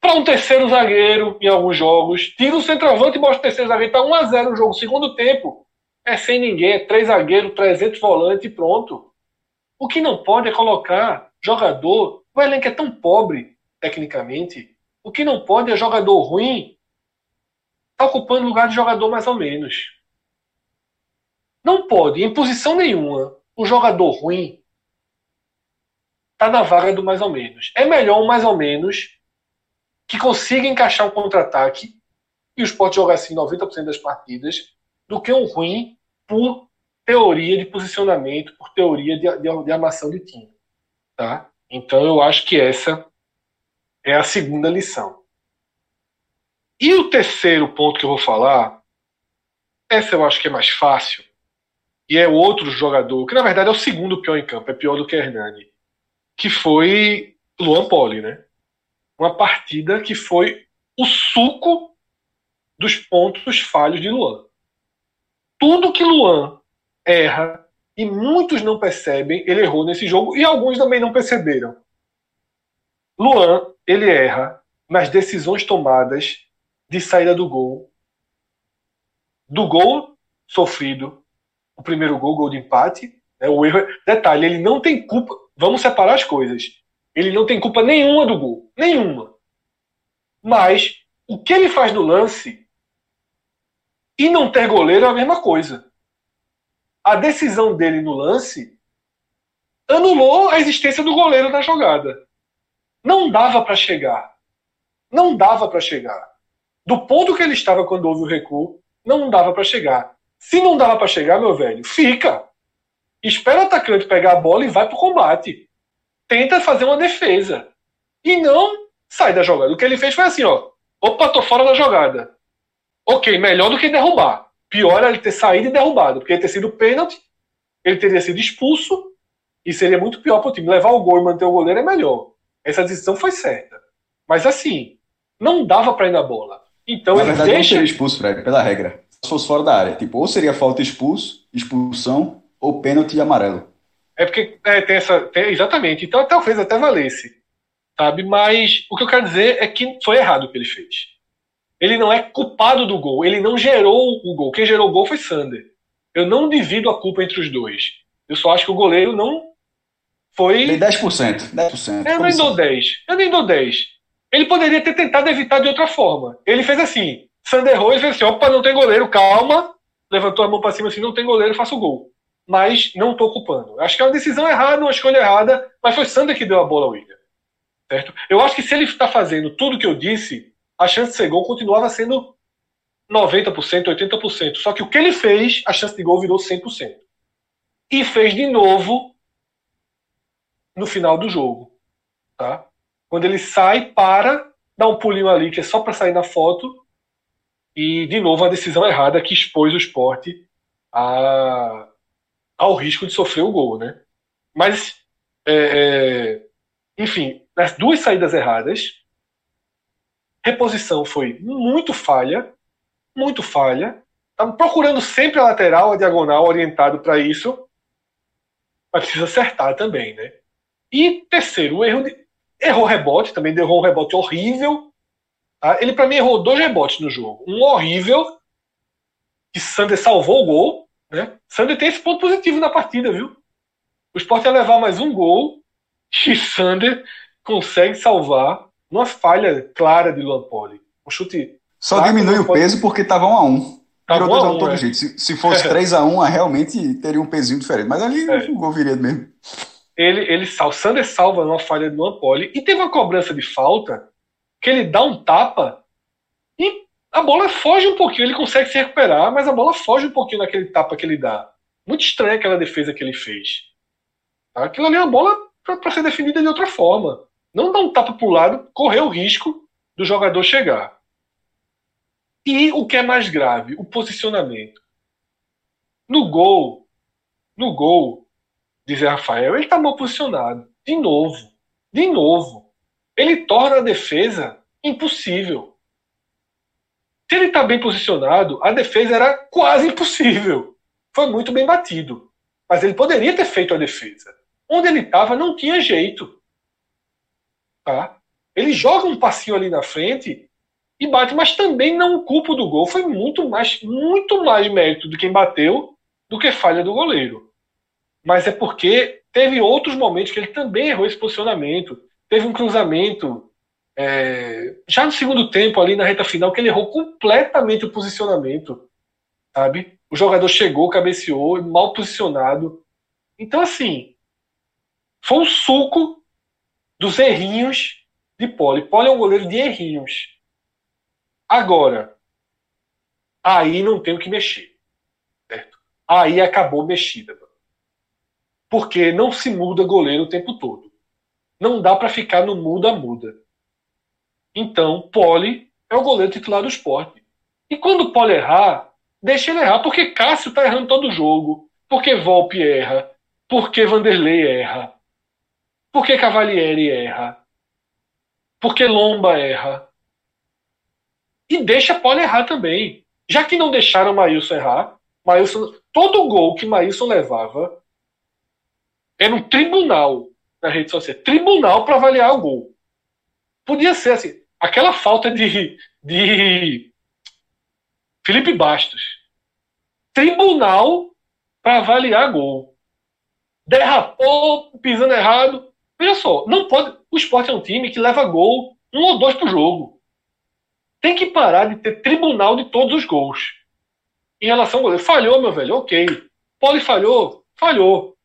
para um terceiro zagueiro em alguns jogos, tira o centroavante e mostra o terceiro zagueiro, está 1 a 0 o jogo, segundo tempo, é sem ninguém, é três zagueiros, 300 volantes e pronto. O que não pode é colocar jogador, o elenco é tão pobre tecnicamente, o que não pode é jogador ruim tá ocupando lugar de jogador mais ou menos. Não pode, em posição nenhuma, um jogador ruim tá na vaga do mais ou menos. É melhor um mais ou menos que consiga encaixar um contra-ataque e o Sport jogar assim 90% das partidas do que um ruim por teoria de posicionamento, por teoria de, de, de armação de time. Tá? Então eu acho que essa é a segunda lição. E o terceiro ponto que eu vou falar, essa eu acho que é mais fácil, e é outro jogador, que na verdade é o segundo pior em campo, é pior do que Hernani, que foi Luan Poli, né? Uma partida que foi o suco dos pontos falhos de Luan. Tudo que Luan erra e muitos não percebem, ele errou nesse jogo e alguns também não perceberam. Luan, ele erra nas decisões tomadas de saída do gol. Do gol sofrido, o primeiro gol, gol de empate, né, o erro. Detalhe, ele não tem culpa. Vamos separar as coisas. Ele não tem culpa nenhuma do gol. Nenhuma. Mas o que ele faz no lance e não ter goleiro é a mesma coisa. A decisão dele no lance anulou a existência do goleiro na jogada. Não dava para chegar. Não dava para chegar. Do ponto que ele estava quando houve o recuo, não dava para chegar. Se não dava para chegar, meu velho, fica. Espera o atacante pegar a bola e vai pro combate. Tenta fazer uma defesa. E não sai da jogada. O que ele fez foi assim, ó. Opa, tô fora da jogada. Ok, melhor do que derrubar. Pior é ele ter saído e derrubado, porque ele ter sido pênalti, ele teria sido expulso, e seria muito pior para o time. Levar o gol e manter o goleiro é melhor. Essa decisão foi certa. Mas assim, não dava para ir na bola. Então na ele verdade, deixa... não seria expulso, Fred, pela regra. Se fosse fora da área. Tipo, ou seria falta expulso, expulsão, ou pênalti e amarelo. É porque é, tem essa. Tem, exatamente. Então talvez até valesse. Sabe? Mas o que eu quero dizer é que foi errado o que ele fez. Ele não é culpado do gol. Ele não gerou o gol. Quem gerou o gol foi Sander. Eu não divido a culpa entre os dois. Eu só acho que o goleiro não foi. Dei 10%. 10%. Eu nem dou 10. Eu nem dou 10. Ele poderia ter tentado evitar de outra forma. Ele fez assim. Sander Rose fez assim: opa, não tem goleiro, calma. Levantou a mão para cima assim: não tem goleiro, faça o gol. Mas não estou culpando. Acho que é uma decisão errada, uma escolha errada, mas foi Sander que deu a bola ao William. Certo? Eu acho que se ele está fazendo tudo que eu disse, a chance de ser gol continuava sendo 90%, 80%. Só que o que ele fez, a chance de gol virou 100%. E fez de novo no final do jogo. Tá? Quando ele sai, para, dá um pulinho ali que é só para sair na foto. E, de novo, a decisão errada que expôs o esporte a, ao risco de sofrer o gol. Né? Mas, é, é, enfim, nas duas saídas erradas, reposição foi muito falha, muito falha. Estava procurando sempre a lateral, a diagonal, orientado para isso, mas precisa acertar também, né? E terceiro, o erro de, errou rebote, também errou um rebote horrível. Tá? Ele, para mim, errou dois rebotes no jogo. Um horrível, que Sander salvou o gol. Né? Sander tem esse ponto positivo na partida, viu? O Sport ia levar mais um gol e Sander consegue salvar numa falha clara de Luan Poli. Um chute. Só diminui o peso porque estava 1 a 1 Tava Virou 2 a 1 um, todo é. jeito. Se, se fosse 3 a 1 realmente teria um pezinho diferente. Mas ali É. o gol viria mesmo. ele, ele o Sander salva numa falha do Luan Poli e teve uma cobrança de falta que ele dá um tapa e a bola foge um pouquinho, ele consegue se recuperar, mas a bola foge um pouquinho naquele tapa que ele dá. Muito estranha aquela defesa que ele fez. Aquilo ali é uma bola para ser definida de outra forma. Não dar um tapa para o lado, correr o risco do jogador chegar. E o que é mais grave, o posicionamento. No gol, no gol, diz Rafael, ele está mal posicionado. De novo. De novo. Ele torna a defesa impossível. Se ele está bem posicionado, a defesa era quase impossível. Foi muito bem batido. Mas ele poderia ter feito a defesa. Onde ele estava não tinha jeito. Tá? Ele joga um passinho ali na frente e bate, mas também não culpa do gol. Foi muito mais, muito mais mérito de quem bateu do que falha do goleiro. Mas é porque teve outros momentos que ele também errou esse posicionamento. Teve um cruzamento é, já no segundo tempo, ali na reta final, que ele errou completamente o posicionamento. Sabe? O jogador chegou, cabeceou, mal posicionado. Então, assim, foi um suco dos errinhos de Pole. Pole é um goleiro de errinhos. Agora, aí não tem o que mexer. Certo? Aí acabou mexida. Porque não se muda goleiro o tempo todo. Não dá para ficar no muda-muda. Então, Pole é o goleiro titular do esporte. E quando o Pole errar, deixa ele errar, porque Cássio está errando todo jogo, porque Volpe erra, porque Vanderlei erra, porque Cavalieri erra, porque Lomba erra. E deixa Pole errar também. Já que não deixaram Maílson errar, Maílson, todo gol que Maílson levava era um tribunal na rede social. Tribunal para avaliar o gol. Podia ser assim, aquela falta de, de Felipe Bastos. Tribunal para avaliar gol. Derrapou, pisando errado. Veja só, não pode. O esporte é um time que leva gol um ou dois por jogo. Tem que parar de ter tribunal de todos os gols. Em relação ao goleiro. Falhou, meu velho, ok. Poli falhou, falhou.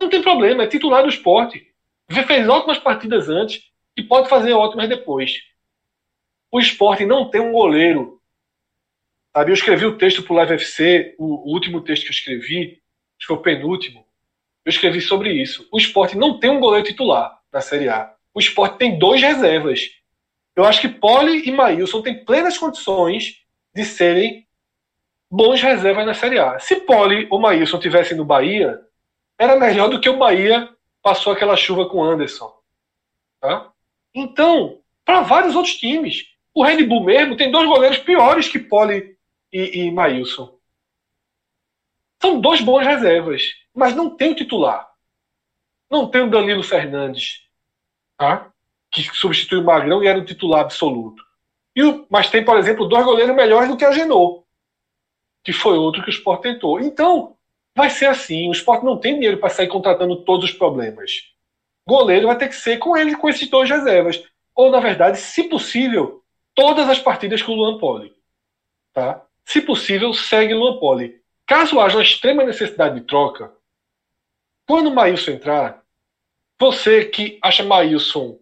Não tem problema, é titular do esporte. Fez ótimas partidas antes e pode fazer ótimas depois. O esporte não tem um goleiro Sabe, eu escrevi o texto para o Live FC, o, último texto que eu escrevi, acho que foi o penúltimo. Eu escrevi sobre isso. O esporte não tem um goleiro titular na Série A. O esporte tem dois reservas. Eu acho que Poli e Maílson têm plenas condições de serem bons reservas na Série A. Se Poli ou Maílson tivessem no Bahia, era melhor do que o Bahia passou aquela chuva com Anderson. Tá? Então, para vários outros times. O Red Bull mesmo tem dois goleiros piores que Poli e, e Maílson. São dois bons reservas, mas não tem o titular. Não tem o Danilo Fernandes, tá? que substitui o Magrão e era o titular absoluto. E o, mas tem, por exemplo, dois goleiros melhores do que a Genô, que foi outro que o Sport tentou. Então, vai ser assim. O Sport não tem dinheiro para sair contratando todos os problemas. Goleiro vai ter que ser com ele, com esses dois reservas. Ou, na verdade, se possível, todas as partidas com o Luan Poli. Tá? Se possível, segue Luan Poli. Caso haja uma extrema necessidade de troca, quando o Maílson entrar, você que acha Maílson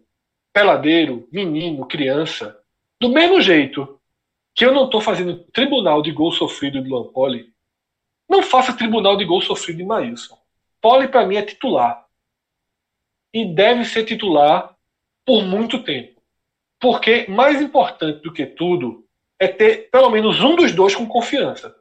peladeiro, menino, criança, do mesmo jeito que eu não estou fazendo tribunal de gol sofrido de Luan Poli, não faça tribunal de gol sofrido de Maílson. Poli, para mim, é titular. E deve ser titular por muito tempo. Porque mais importante do que tudo é ter pelo menos um dos dois com confiança.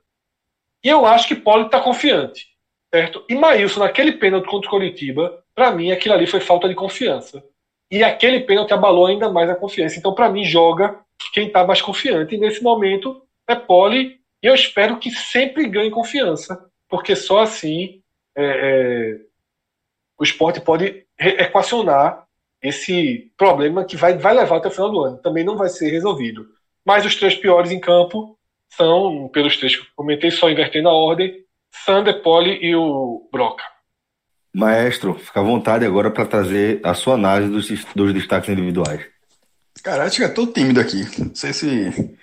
E eu acho que Poli está confiante. Certo? E Maílson, naquele pênalti contra o Coritiba, para mim aquilo ali foi falta de confiança. E aquele pênalti abalou ainda mais a confiança. Então, para mim, joga quem está mais confiante. E nesse momento é Poli. E eu espero que sempre ganhe confiança. Porque só assim é, é, o esporte pode equacionar esse problema que vai, vai levar até o final do ano. Também não vai ser resolvido. Mas os três piores em campo são, pelos três que eu comentei, só invertendo a ordem, Sander, Poli e o Broca. Maestro, fica à vontade agora para trazer a sua análise dos, dos destaques individuais. Cara, acho que eu tô tímido aqui. Não sei se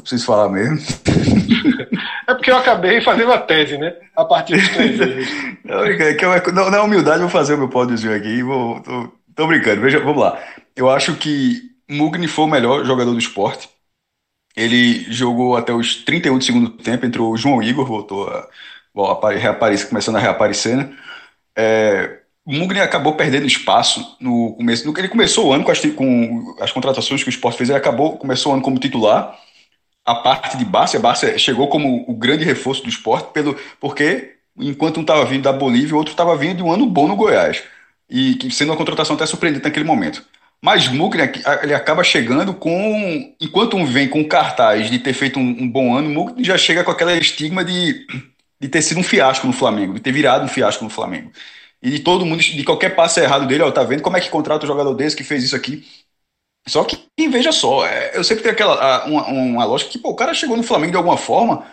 preciso falar mesmo. é porque eu acabei fazendo a tese, né? A partir dos três não, é que eu, não, na humildade, vou fazer o meu pódiozinho aqui. Vou, tô, tô brincando. Veja, vamos lá. Eu acho que Mugni foi o melhor jogador do esporte. Ele jogou até os 31 do segundo tempo, entrou o João Igor, voltou a, reaparecer, começando a reaparecer, né? É, o Mugni acabou perdendo espaço no começo. Ele começou o ano com as, com as contratações que o Sport fez, ele acabou, começou o ano como titular. A parte de Bárcia, Bárcia chegou como o grande reforço do esporte, pelo, porque enquanto um estava vindo da Bolívia, o outro estava vindo de um ano bom no Goiás. E sendo uma contratação até surpreendente naquele momento. Mas Mugni ele acaba chegando com. Enquanto um vem com cartaz de ter feito um, um bom ano, Mugni já chega com aquela estigma de, de ter sido um fiasco no Flamengo, de ter virado um fiasco no Flamengo. E de todo mundo, de qualquer passo errado dele, ó, tá vendo como é que contrata um jogador desse que fez isso aqui? Só que, veja só, é, eu sempre tenho aquela, uma, uma lógica que, pô, o cara chegou no Flamengo de alguma forma,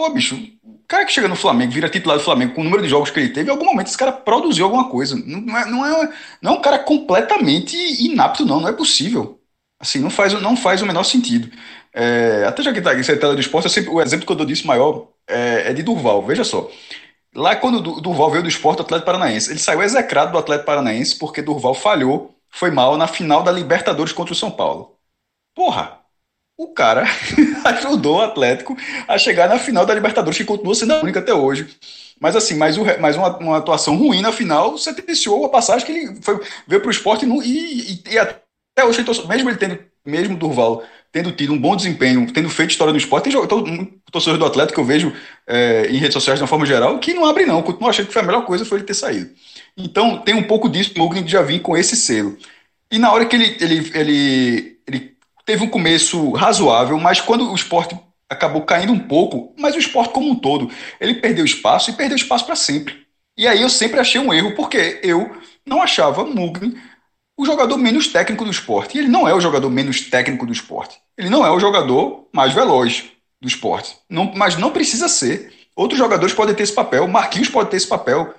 pô, bicho, o cara que chega no Flamengo, vira titular do Flamengo com o número de jogos que ele teve, em algum momento esse cara produziu alguma coisa. Não é, não é, não é um cara completamente inapto, não, não é possível. Assim, não faz, não faz o menor sentido. É, até já que tá, você é tela do esporte, sempre, o exemplo que eu dou disso maior é, é de Durval, veja só. Lá quando o Durval veio do esporte Atlético Paranaense, ele saiu execrado do Atlético Paranaense porque Durval falhou, foi mal na final da Libertadores contra o São Paulo. Porra, o cara ajudou o Atlético a chegar na final da Libertadores, que continua sendo a única até hoje. Mas assim, mais, o, mais uma, uma, atuação ruim na final sentenciou a passagem que ele foi, veio para o esporte e, e, e, até hoje, mesmo ele tendo, mesmo Durval tendo tido um bom desempenho, tendo feito história no esporte, tem todo, torcedor do Atlético que eu vejo é, em redes sociais de uma forma geral, que não abre não, continuo achando que foi a melhor coisa foi ele ter saído. Então tem um pouco disso, o Mugni já vim com esse selo. E na hora que ele, ele, ele teve um começo razoável, mas quando o esporte acabou caindo um pouco, mas o esporte como um todo, ele perdeu espaço e perdeu espaço para sempre. E aí eu sempre achei um erro, porque eu não achava Mugni o jogador menos técnico do esporte. E ele não é o jogador menos técnico do esporte. Ele não é o jogador mais veloz do esporte. Não, mas não precisa ser. Outros jogadores podem ter esse papel. Marquinhos pode ter esse papel.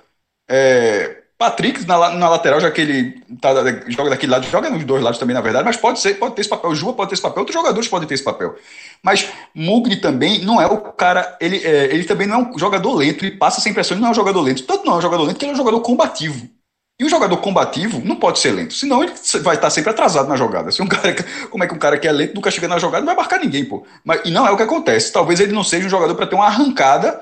É, Patrick na, na, lateral, já que ele tá, joga daquele lado, joga nos dois lados também, na verdade, mas pode ser, pode ter esse papel. Jua pode ter esse papel, outros jogadores podem ter esse papel. Mas Mugni também não é o cara, ele, é, ele também não é um jogador lento, ele passa sem pressão, ele não é um jogador lento. Tanto não é um jogador lento que ele é um jogador combativo. E o jogador combativo não pode ser lento, senão ele vai estar sempre atrasado na jogada. Se um cara, como é que um cara que é lento nunca chega na jogada, não vai marcar ninguém, pô. Mas, e não é o que acontece. Talvez ele não seja um jogador para ter uma arrancada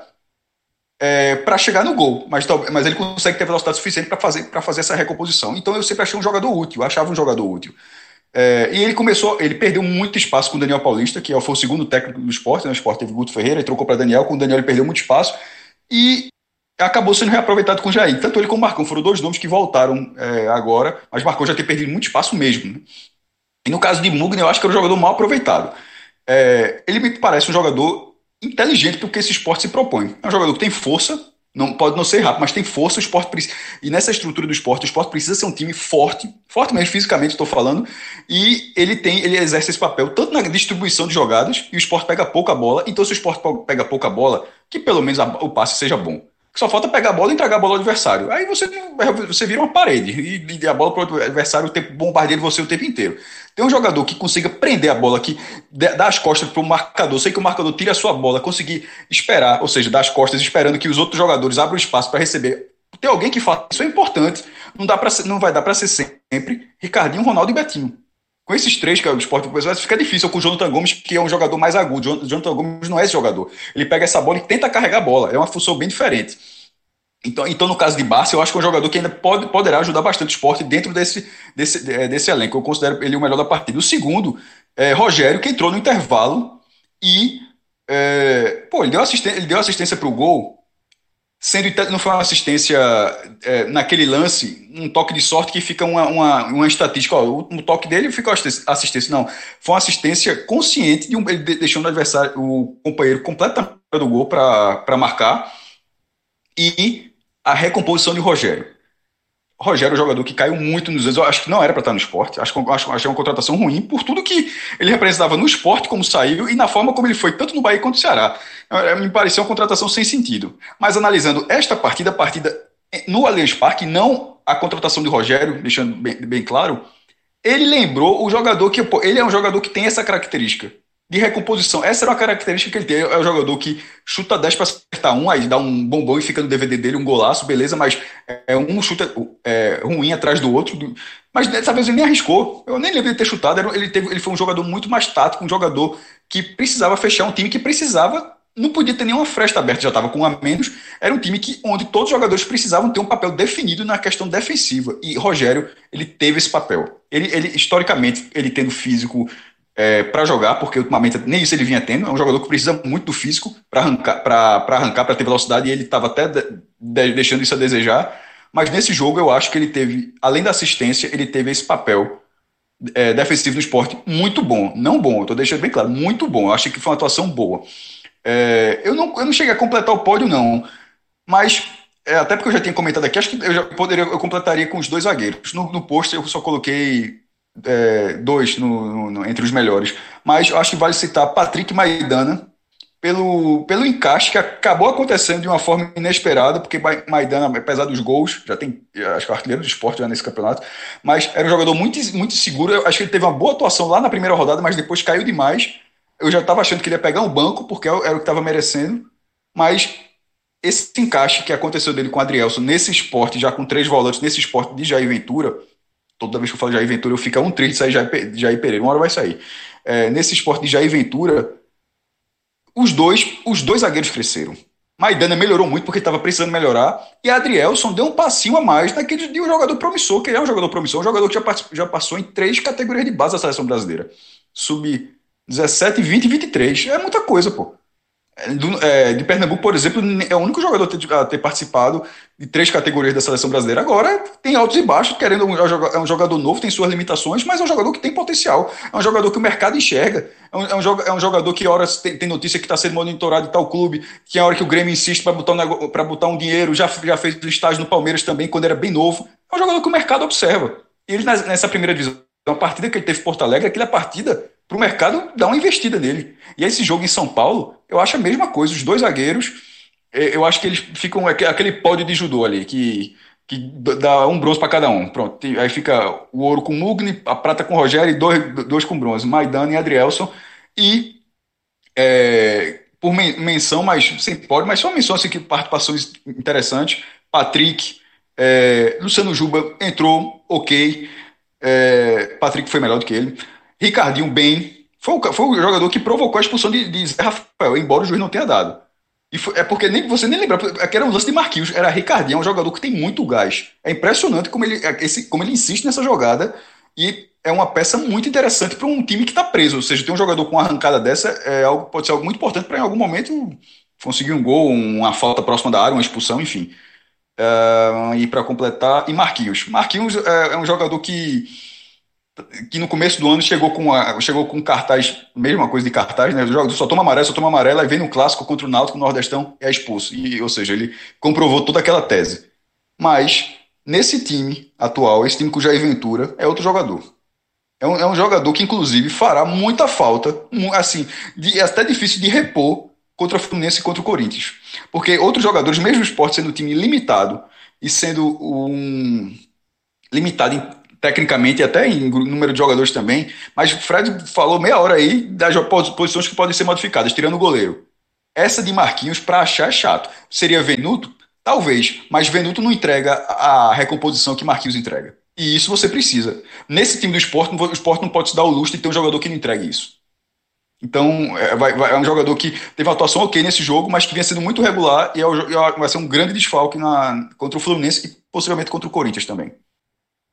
é, para chegar no gol, mas, mas ele consegue ter velocidade suficiente para fazer, fazer essa recomposição. Então eu sempre achei um jogador útil, achava um jogador útil. É, e ele começou, ele perdeu muito espaço com o Daniel Paulista, que foi o segundo técnico do esporte, né? o esporte teve Guto Ferreira, ele trocou para Daniel, com o Daniel ele perdeu muito espaço. E acabou sendo reaproveitado com o Jair. Tanto ele como o Marcão foram dois nomes que voltaram é, agora, mas Marcão já tem perdido muito espaço mesmo. Né? E no caso de Mugner, eu acho que era um jogador mal aproveitado. É, ele me parece um jogador inteligente porque esse esporte se propõe. É um jogador que tem força, não pode não ser rápido, mas tem força. O esporte precisa, e nessa estrutura do esporte, o esporte precisa ser um time forte, forte mesmo fisicamente, estou falando. E ele tem, ele exerce esse papel tanto na distribuição de jogadas e o esporte pega pouca bola. Então, se o esporte pega pouca bola, que pelo menos a, o passe seja bom. Só falta pegar a bola e entregar a bola ao adversário. Aí você, você vira uma parede e, e a bola para o adversário o tempo, bombardeando você o tempo inteiro. Tem um jogador que consiga prender a bola aqui, dar as costas para o marcador, sei que o marcador tire a sua bola, conseguir esperar, ou seja, dar as costas esperando que os outros jogadores abram espaço para receber. Tem alguém que fala isso é importante. Não, dá pra, não vai dar para ser sempre Ricardinho, Ronaldo e Betinho. Com esses três, que é o esporte vai ficar difícil com o Jonathan Gomes, que é um jogador mais agudo. O Jonathan Gomes não é esse jogador. Ele pega essa bola e tenta carregar a bola. É uma função bem diferente. Então, então no caso de Barça, eu acho que é um jogador que ainda pode, poderá ajudar bastante o esporte dentro desse, desse, é, desse elenco. Eu considero ele o melhor da partida. O segundo é Rogério, que entrou no intervalo e. É, pô, ele deu assistência, ele deu assistência para o gol sendo não foi uma assistência é, naquele lance, um toque de sorte que fica uma, uma, uma estatística, ó, o último toque dele ficou assistência, não, foi uma assistência consciente de um, ele deixando o adversário, o companheiro completamente do gol para marcar e a recomposição de Rogério. Rogério é um jogador que caiu muito nos anos. Eu acho que não era para estar no esporte. Acho, acho, acho é uma contratação ruim por tudo que ele representava no esporte, como saiu, e na forma como ele foi, tanto no Bahia quanto no Ceará. É, me pareceu uma contratação sem sentido. Mas analisando esta partida, a partida no Allianz Parque, não a contratação de Rogério, deixando bem, bem claro, ele lembrou o jogador que. Ele é um jogador que tem essa característica de recomposição. Essa era uma característica que ele tem. É o jogador que chuta 10 para acertar um, aí dá um bombom e fica no DVD dele um golaço, beleza, mas é um chuta é, ruim atrás do outro. Mas dessa vez ele nem arriscou. Eu nem lembro de ter chutado. Ele, teve, ele foi um jogador muito mais tático, um jogador que precisava fechar um time que precisava não podia ter nenhuma fresta aberta, já estava com um a menos. Era um time que, onde todos os jogadores precisavam ter um papel definido na questão defensiva. E Rogério, ele teve esse papel. Ele, ele historicamente, ele tendo físico é, para jogar, porque ultimamente nem isso ele vinha tendo. É um jogador que precisa muito do físico para arrancar, para ter velocidade, e ele estava até de, de, deixando isso a desejar. Mas nesse jogo eu acho que ele teve, além da assistência, ele teve esse papel é, defensivo no esporte muito bom. Não bom, estou deixando bem claro, muito bom. Eu acho que foi uma atuação boa. É, eu, não, eu não cheguei a completar o pódio, não. Mas, é, até porque eu já tinha comentado aqui, acho que eu já poderia, eu completaria com os dois zagueiros. No, no post eu só coloquei é, dois no, no, entre os melhores. Mas acho que vale citar Patrick Maidana, pelo, pelo encaixe que acabou acontecendo de uma forma inesperada, porque Maidana, apesar dos gols, já tem, acho que é artilheiro do esporte já nesse campeonato, mas era um jogador muito, muito seguro. Eu acho que ele teve uma boa atuação lá na primeira rodada, mas depois caiu demais. Eu já estava achando que ele ia pegar um banco, porque era o que estava merecendo, mas esse encaixe que aconteceu dele com o Adrielson nesse esporte, já com três volantes, nesse esporte de Jair Ventura, toda vez que eu falo Jair Ventura, eu fico um triste sair Jair, Jair Pereira, uma hora vai sair. É, nesse esporte de Jair Ventura, os dois, os dois zagueiros cresceram. Maidana melhorou muito porque estava precisando melhorar. E Adrielson deu um passinho a mais naquele de um jogador promissor, que é um jogador promissor, um jogador que já, já passou em três categorias de base da seleção brasileira. Sub 17, 20 e 23. É muita coisa, pô. Do, é, de Pernambuco, por exemplo, é o único jogador a ter, a participado de três categorias da seleção brasileira. Agora tem altos e baixos, querendo um, é um jogador novo, tem suas limitações, mas é um jogador que tem potencial. É um jogador que o mercado enxerga. É um, é um, é um jogador que horas tem, tem notícia que está sendo monitorado em tal clube, que a hora que o Grêmio insiste para botar, um, botar um dinheiro, já, já fez estágio no Palmeiras também, quando era bem novo. É um jogador que o mercado observa. E ele, nessa primeira divisão, uma partida que ele teve em Porto Alegre, aquela partida para o mercado dar uma investida nele. E esse jogo em São Paulo, eu acho a mesma coisa. Os dois zagueiros, é, eu acho que eles ficam aquele pódio de judô ali, que, que dá um bronze para cada um. Pronto. Aí fica o ouro com Mugni, a prata com Rogério e dois, dois com bronze, Maidana e Adrielson. E é, por menção, mas sem pódio, mas só menção assim, que participações interessantes. Patrick, é, Luciano Juba entrou, ok. É, Patrick foi melhor do que ele. Ricardinho bem. Foi o, foi o jogador que provocou a expulsão de, de Zé Rafael, embora o juiz não tenha dado. E foi, é porque nem, você nem lembra, que era um lance de Marquinhos, era Ricardinho, é um jogador que tem muito gás. É impressionante como ele, é, esse, como ele insiste nessa jogada e é uma peça muito interessante para um time que está preso. Ou seja, ter um jogador com uma arrancada dessa é algo, pode ser algo muito importante para em algum momento conseguir um gol, uma falta próxima da área, uma expulsão, enfim. Uh, e para completar, e Marquinhos. Marquinhos é, é um jogador que que no começo do ano chegou com, a, chegou com cartaz, mesma coisa de cartaz, né? Só toma amarelo, só toma amarelo, aí vem no clássico contra o Náutico, o Nordestão é expulso. E, ou seja, ele comprovou toda aquela tese. Mas, nesse time atual, esse time com o Jair Ventura, é outro jogador. É um, é um jogador que, inclusive, fará muita falta, assim, de, é até difícil de repor contra o Fluminense e contra o Corinthians. Porque outros jogadores, mesmo o esporte sendo um time limitado e sendo um limitado em tecnicamente e até em número de jogadores também. Mas Fred falou meia hora aí das posições que podem ser modificadas, tirando o goleiro. Essa de Marquinhos, para achar, é chato. Seria Venuto? Talvez, mas Venuto não entrega a recomposição que Marquinhos entrega. E isso você precisa. Nesse time do esporte, o esporte não pode se dar o luxo de ter um jogador que não entregue isso. Então, é, vai, vai, é um jogador que teve uma atuação ok nesse jogo, mas que vinha sendo muito regular e é, é vai ser um grande desfalque na, contra o Fluminense e possivelmente contra o Corinthians também.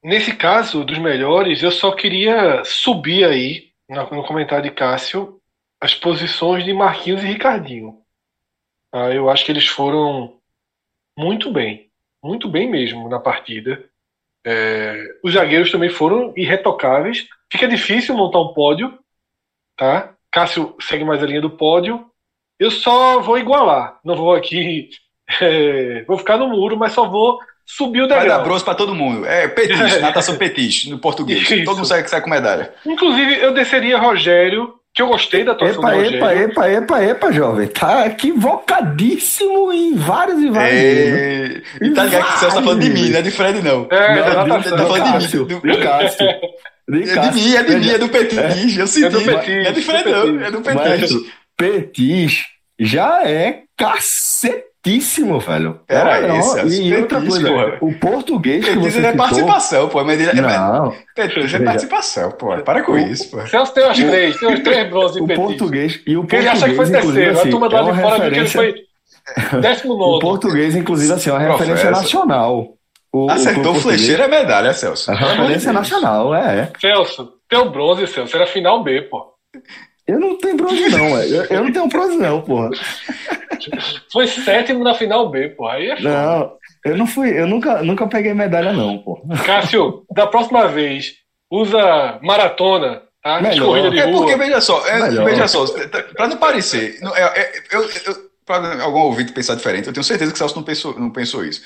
Nesse caso dos melhores, eu só queria subir aí no comentário de Cássio as posições de Marquinhos e Ricardinho. Ah, eu acho que eles foram muito bem, muito bem mesmo na partida. É, os zagueiros também foram irretocáveis. Fica difícil montar um pódio, tá? Cássio segue mais a linha do pódio. Eu só vou igualar, não vou aqui, é, vou ficar no muro, mas só vou subiu o degrau. Vai dar bronze para todo mundo. É petis, natação petis, no português. Isso. Todo mundo sai, sai com medalha. Inclusive, eu desceria Rogério, que eu gostei da atuação epa, do Rogério. Epa, epa, epa, epa, jovem. Tá equivocadíssimo em vários e vários. É... E tá ligado que você tá falando de mim, não é de Fred, não. É, não, tá, tá falando de mim. Do, do Cássio. De é de mim, é de mim, é do Petis. É, eu senti. É do Petis. É de Fred, não. É do Petis. Petis já é cacete espetíssimo, velho. Era Não, esse, E espetíssimo, outra coisa, o português que você é citou... participação, pô. Mas ele, Não, Petis é participação, pô. Para com isso, pô. Celso tem umas três, tem uns três bronzes de o petismo. português... E o Porque ele português, acha que foi inclusive, terceiro. assim, a turma é lá de uma fora viu que ele referência... foi décimo O nono. português, inclusive, assim, é uma Professa. referência nacional. O, o Acertou o português flecheiro é medalha, Celso. É uma referência nacional, é. Celso, teu bronze, Celso, era final B, pô. Eu não tenho bronze, não. Eu, eu não tenho bronze, não, porra. Foi sétimo na final B, pô. Aí é. Não, eu não fui, eu nunca, nunca peguei medalha, não, pô. Cássio, da próxima vez, usa maratona, tá? De Melhor. corrida de É rua. porque, veja só, é, Melhor. veja só, para não parecer, não, é, é, eu, eu, para algum ouvinte pensar diferente, eu tenho certeza que o Celso não pensou, não pensou isso.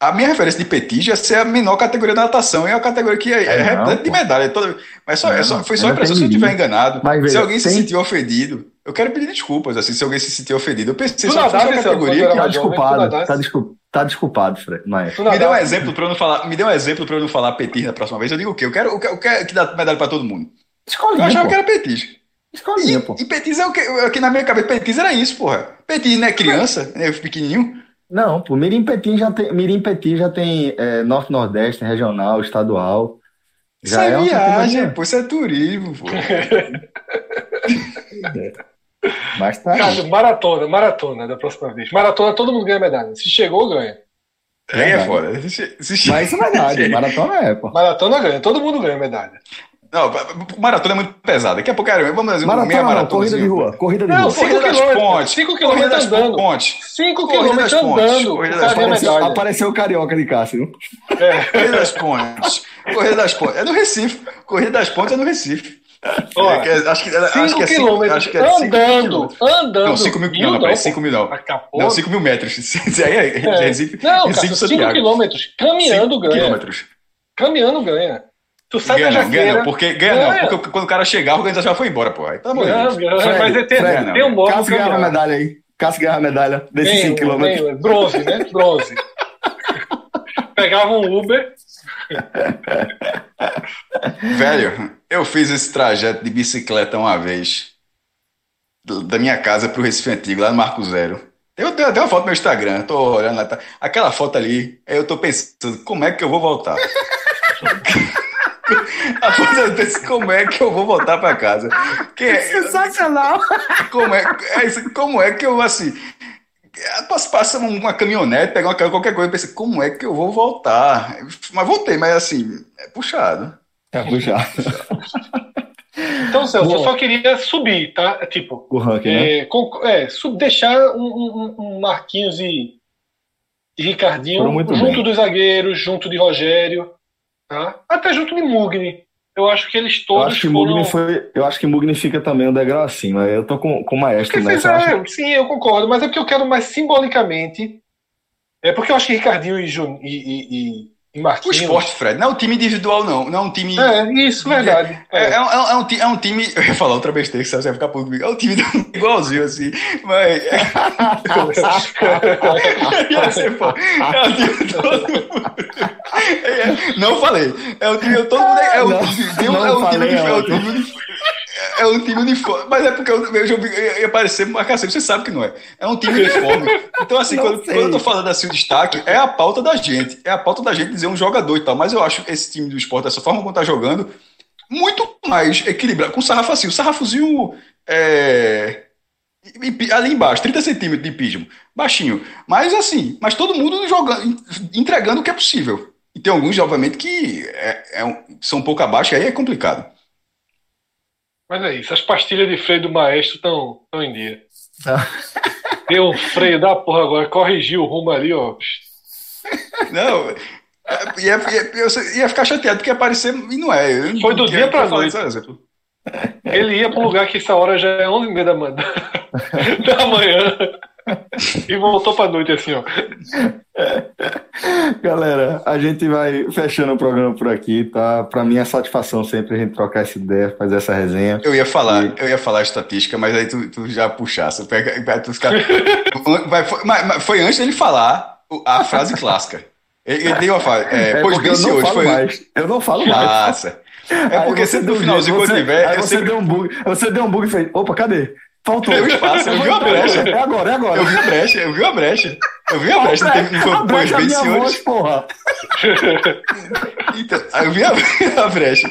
A minha referência de petis é ser a menor categoria da natação, é a categoria que é, é É, não, repleta de medalha. é toda- mas só, é só- Não, foi só a eu impressão se eu estiver enganado. Mas, se alguém se tem- sentiu ofendido, eu quero pedir desculpas, assim, se alguém se sentiu ofendido. Eu pensei, só Celso, categoria que Tá desculpado, tá, desculp, tá desculpado, Fred, mas... Tu Me dê um exemplo para eu não falar, me dê um exemplo para eu não falar petis na próxima vez. Eu digo o quê? Eu quero, eu quero, eu quero que dá medalha para todo mundo. Eu Escolinha, achava pô. que era petis. Escolinha, pô. E, e petis é o que? Aqui na minha cabeça, petis era isso, porra. Petis não é criança, né? Pequenininho. Não, pô, Mirim Petim já tem, Mirim Petim já tem é, Norte-Nordeste, regional, estadual. Isso Já é, é uma viagem, pô, isso é turismo, pô. Mas tá aí. Cássio, maratona, maratona da próxima vez. Maratona, todo mundo ganha medalha. Se chegou, ganha. É Verdade. foda. Se- se- Mas isso é verdade, maratona é, pô. Maratona ganha, todo mundo ganha medalha. Não, maratona é muito pesada. Daqui a pouco, cara, vamos fazer uma meia Maratona não, maratona. corrida de rua, corrida de Não, rua. cinco Corrida das quilômetros, pontes. cinco Corrida quilômetros das andando. Cinco quilômetros das pontes, andando. corrida das Apareceu, o carioca de Cássio, viu? Corrida das pontes. Corrida das pontes. É no Recife. Corrida das pontes é no Recife. Ó, É que é- acho que, acho Cinco que é cinco, quilômetros acho que é cinco andando, quilômetros. andando. Não, 5 mil, não, não, peraí, 5 mil não. Acabou. Não, 5 mil metros. Aí é, É. Não, 5 quilômetros. Caminhando Cinco ganha. quilômetros. Caminhando ganha. Tu sai Ganha da ganha jaqueira. não, porque ganha Ganha. não, porque quando o cara chegar, a organização já foi embora, pô. Aí, pelo amor de Ganha, Deus. ganha, mas é tem, Fred, tem um modo Cássio ganhava a medalha aí. Cássio ganhava a medalha desses Ganha, 5 quilômetros. ganha. Bronze, né? Bronze. Pegava um Uber. Velho, eu fiz esse trajeto de bicicleta uma vez, da minha casa pro Recife Antigo, lá no Marco Zero. Eu tenho até uma foto no meu Instagram, tô olhando lá, tá- aquela foto ali, aí eu tô pensando, como é que eu vou voltar? A foto eu disse, como é que eu vou voltar pra casa? Que é- Sensacional! como é, é como é que eu, assim, passa, passa uma caminhonete, pegar uma, qualquer coisa, pensei, como é que eu vou voltar? Mas voltei, mas assim, é puxado. É, puxa. Então, Celso, eu só queria subir, tá? Tipo, O ranking, né? é, com- é, sub- deixar um, um- um Marquinhos e, e Ricardinho junto bem. dos zagueiros, junto de Rogério, tá? Até junto de Mugni. Eu acho que eles Eu todos acho que foram. Mugni foi. Eu acho que Mugni fica também um degrau acima. Eu tô com, com o maestro nessa. eu acho- fizeram, sim, eu concordo, mas é porque eu quero mais simbolicamente. É porque eu acho que Ricardinho e, Jun- e, e- e O esporte, Fred, não é um time individual, não. Não é um time. É, isso, verdade. É, É. é um, é um ti- é um time. Eu ia falar outra besteira que você vai ficar comigo. É um time igualzinho, assim. Mas. Ia ser foda. É um time todo mundo. É, não falei. É um time todo mundo. É um, não é um time. É um time. É um time uniforme. Mas é porque eu, eu vi- ia aparecer marcação. Você sabe que não é. É um time uniforme. Então, assim, quando, quando eu tô falando assim, o destaque, é a pauta da gente. É a pauta da gente dizer um jogador e tal. Mas eu acho esse time do esporte, dessa forma como tá jogando, muito mais equilibrado. Com o sarrafazinho. O sarrafozinho é, ali embaixo, 30 centímetros de pismo. Baixinho. Mas assim, mas todo mundo jogando, entregando o que é possível. E tem alguns, obviamente, que é- é são um pouco abaixo, aí é complicado. Mas é isso, as pastilhas de freio do maestro estão tão em dia. Tá. Deu um freio da porra agora, corrigiu o rumo ali, ó. Não, é- ia, ia, eu ia ficar chateado porque ia aparecer e não é. Não Foi do dia pra noite. Ele ia pro lugar que essa hora já é 11h30 da manhã, da manhã e voltou pra noite assim, ó. Galera, a gente vai fechando o programa por aqui, tá? Pra mim é satisfação sempre a gente trocar essa ideia, fazer essa resenha. Eu ia falar, eu ia falar estatística, mas aí tu, tu já puxasse. Pega, vai tu ficar... Vai, foi, mas- mas foi antes dele falar a frase clássica. Ele, ele deu uma frase. É, É pois bem, eu não senhores, falo foi mais. Eu não falo mais. É Aí porque você no finalzinho, jeito, quando você- tiver, aí eu você sempre. deu um bug, você deu um bug e fez, opa, cadê? Faltou. Deu espaço, eu vi a brecha. É agora, é agora. Eu vi a brecha, eu vi a brecha. Eu vi a brecha, não, teve, não foi, brecha bem, é senhores. porra. Então, eu vi a, a brecha.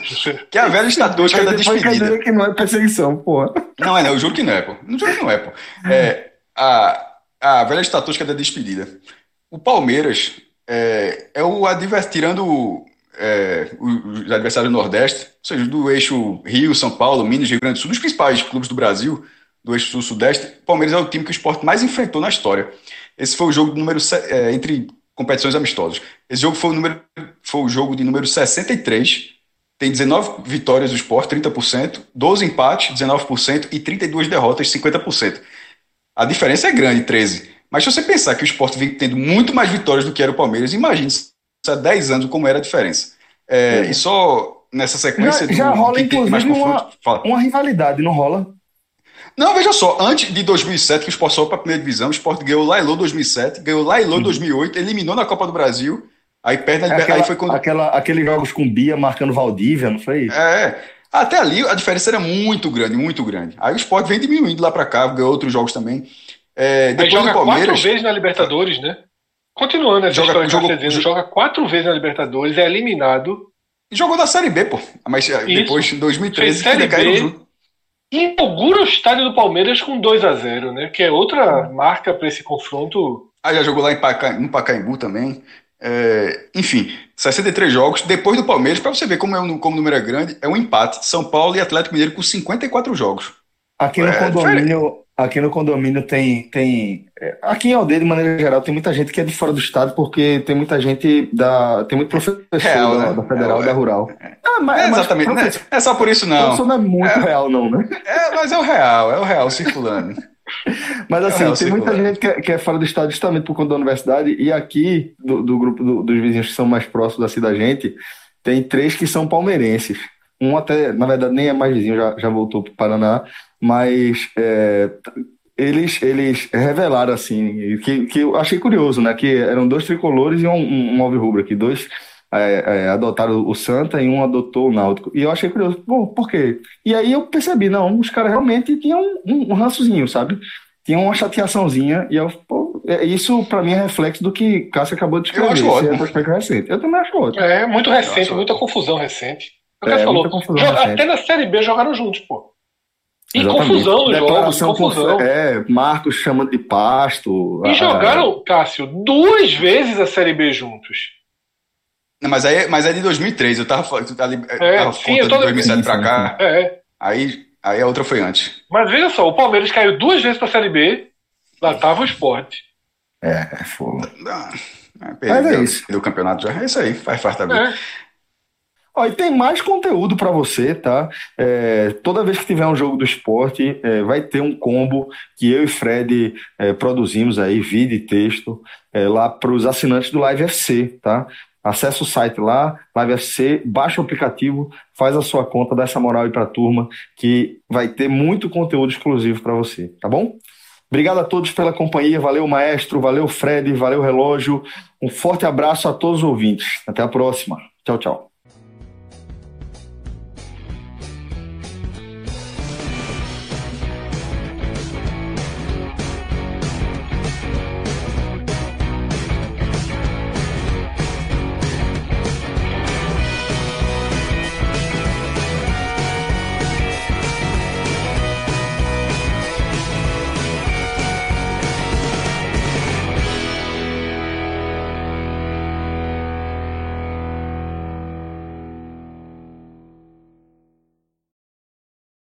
Que é a velha estatística da despedida. que não é perseguição, porra. Não é, não, eu juro que não é, pô. Não juro que não é, pô. É, a, a velha estatística da despedida. O Palmeiras é, é o adversário, tirando é, os os adversários do Nordeste, ou seja, do eixo Rio, São Paulo, Minas, Rio Grande do Sul, dos principais clubes do Brasil, do eixo Sul-Sudeste, o Palmeiras é o time que o esporte mais enfrentou na história. Esse foi o jogo número é, entre competições amistosas. Esse jogo foi o, número, foi o jogo de número 63. Tem 19 vitórias do esporte, 30%, 12 empates, 19% e 32 derrotas, 50%. A diferença é grande, 13. Mas se você pensar que o esporte vem tendo muito mais vitórias do que era o Palmeiras, imagine se há 10 anos como era a diferença. É, E só nessa sequência Já- já rola, tem mais inclusive, uma-. Uma rivalidade, não rola? Não, veja só, antes de 2007, que o Sport sobe para a primeira divisão, o Sport ganhou o Lailô 2007, ganhou o Lailô 2008, eliminou na Copa do Brasil, aí perde na É Liber- aquela, aí foi quando... aquela- aqueles jogos com Bia marcando Valdívia, não foi isso? É, até ali a diferença era muito grande, muito grande. Aí o Sport vem diminuindo lá para cá, ganhou outros jogos também. É, depois joga do Palmeiras, quatro vezes na Libertadores, né? Continuando essa Joga- história que dizendo, joga quatro vezes na Libertadores, é eliminado, jogou na Série B, pô. Mas é, Isso. depois, em 2013, Fez que Série decaíram B. junto. E inaugura o estádio do Palmeiras com 2 a 0 né? Que é outra marca para esse confronto. Aí já jogou lá em Paca, no Pacaembu também. É, enfim, 63 jogos. Depois do Palmeiras, para você ver como, é, um- como o número é grande, é um empate. São Paulo e Atlético Mineiro com 54 jogos. Aqui no É, condomínio, aqui no condomínio tem, tem. é, Aqui em Aldeia, de maneira geral, tem muita gente que é de fora do estado, porque tem muita gente da. Tem muito professor Real, da, né? da Federal É, e da Rural. Ah, mas, É, mas exatamente. né? É só por isso, não. professor não é muito real, não, né? É, mas é o real, é o real circulando. Mas assim, real tem muita gente que é, que é fora do estado justamente por conta da universidade, e aqui, do, do grupo do- dos vizinhos que são mais próximos assim da cidade, gente, tem três que são palmeirenses. Um até, na verdade, nem é mais vizinho, já, já voltou para o Paraná, mas é, eles, eles revelaram assim, que, que eu achei curioso, né? Que eram dois tricolores e um, um, um alvirrubro aqui, dois é, é, adotaram o Santa e um adotou o Náutico. E eu achei curioso, bom, por quê? E aí eu percebi, não, os caras realmente tinham um, um rançozinho, sabe? Tinha uma chateaçãozinha, e eu, pô, é- isso pra mim é reflexo do que Cássio acabou de Eu escrever. acho esse ótimo. retrospecto recente. Eu também acho ótimo. É muito recente, Nossa. muita confusão recente. O É, falou, confusão recente. até na Série B jogaram juntos, pô. E Exatamente. confusão jogos, Declaração com- confusão. é, Marcos chamando de pasto. E a- jogaram, Cássio, duas vezes a Série B juntos. Não, mas aí, mas é de 2003, eu tava, falando- tu tá É, tava sim, eu tô de 2007 pra cá, É. aí, aí a outra foi antes. Mas veja só, o Palmeiras caiu duas vezes pra Série B, lá tava o esporte. É, é fogo. Ah, Mas é isso. perdeu o campeonato já, é isso aí, faz parte da vida. É. Ó, e tem mais conteúdo para você, tá? É, toda vez que tiver um jogo do esporte, é, vai ter um combo que eu e Fred é, produzimos aí, vídeo e texto, é, lá para os assinantes do Live FC, tá? Acesse o site lá, Live FC, baixa o aplicativo, faz a sua conta, dá essa moral aí para a turma, que vai ter muito conteúdo exclusivo para você, tá bom? Obrigado a todos pela companhia, valeu maestro, valeu Fred, valeu relógio, um forte abraço a todos os ouvintes. Até a próxima. Tchau, tchau.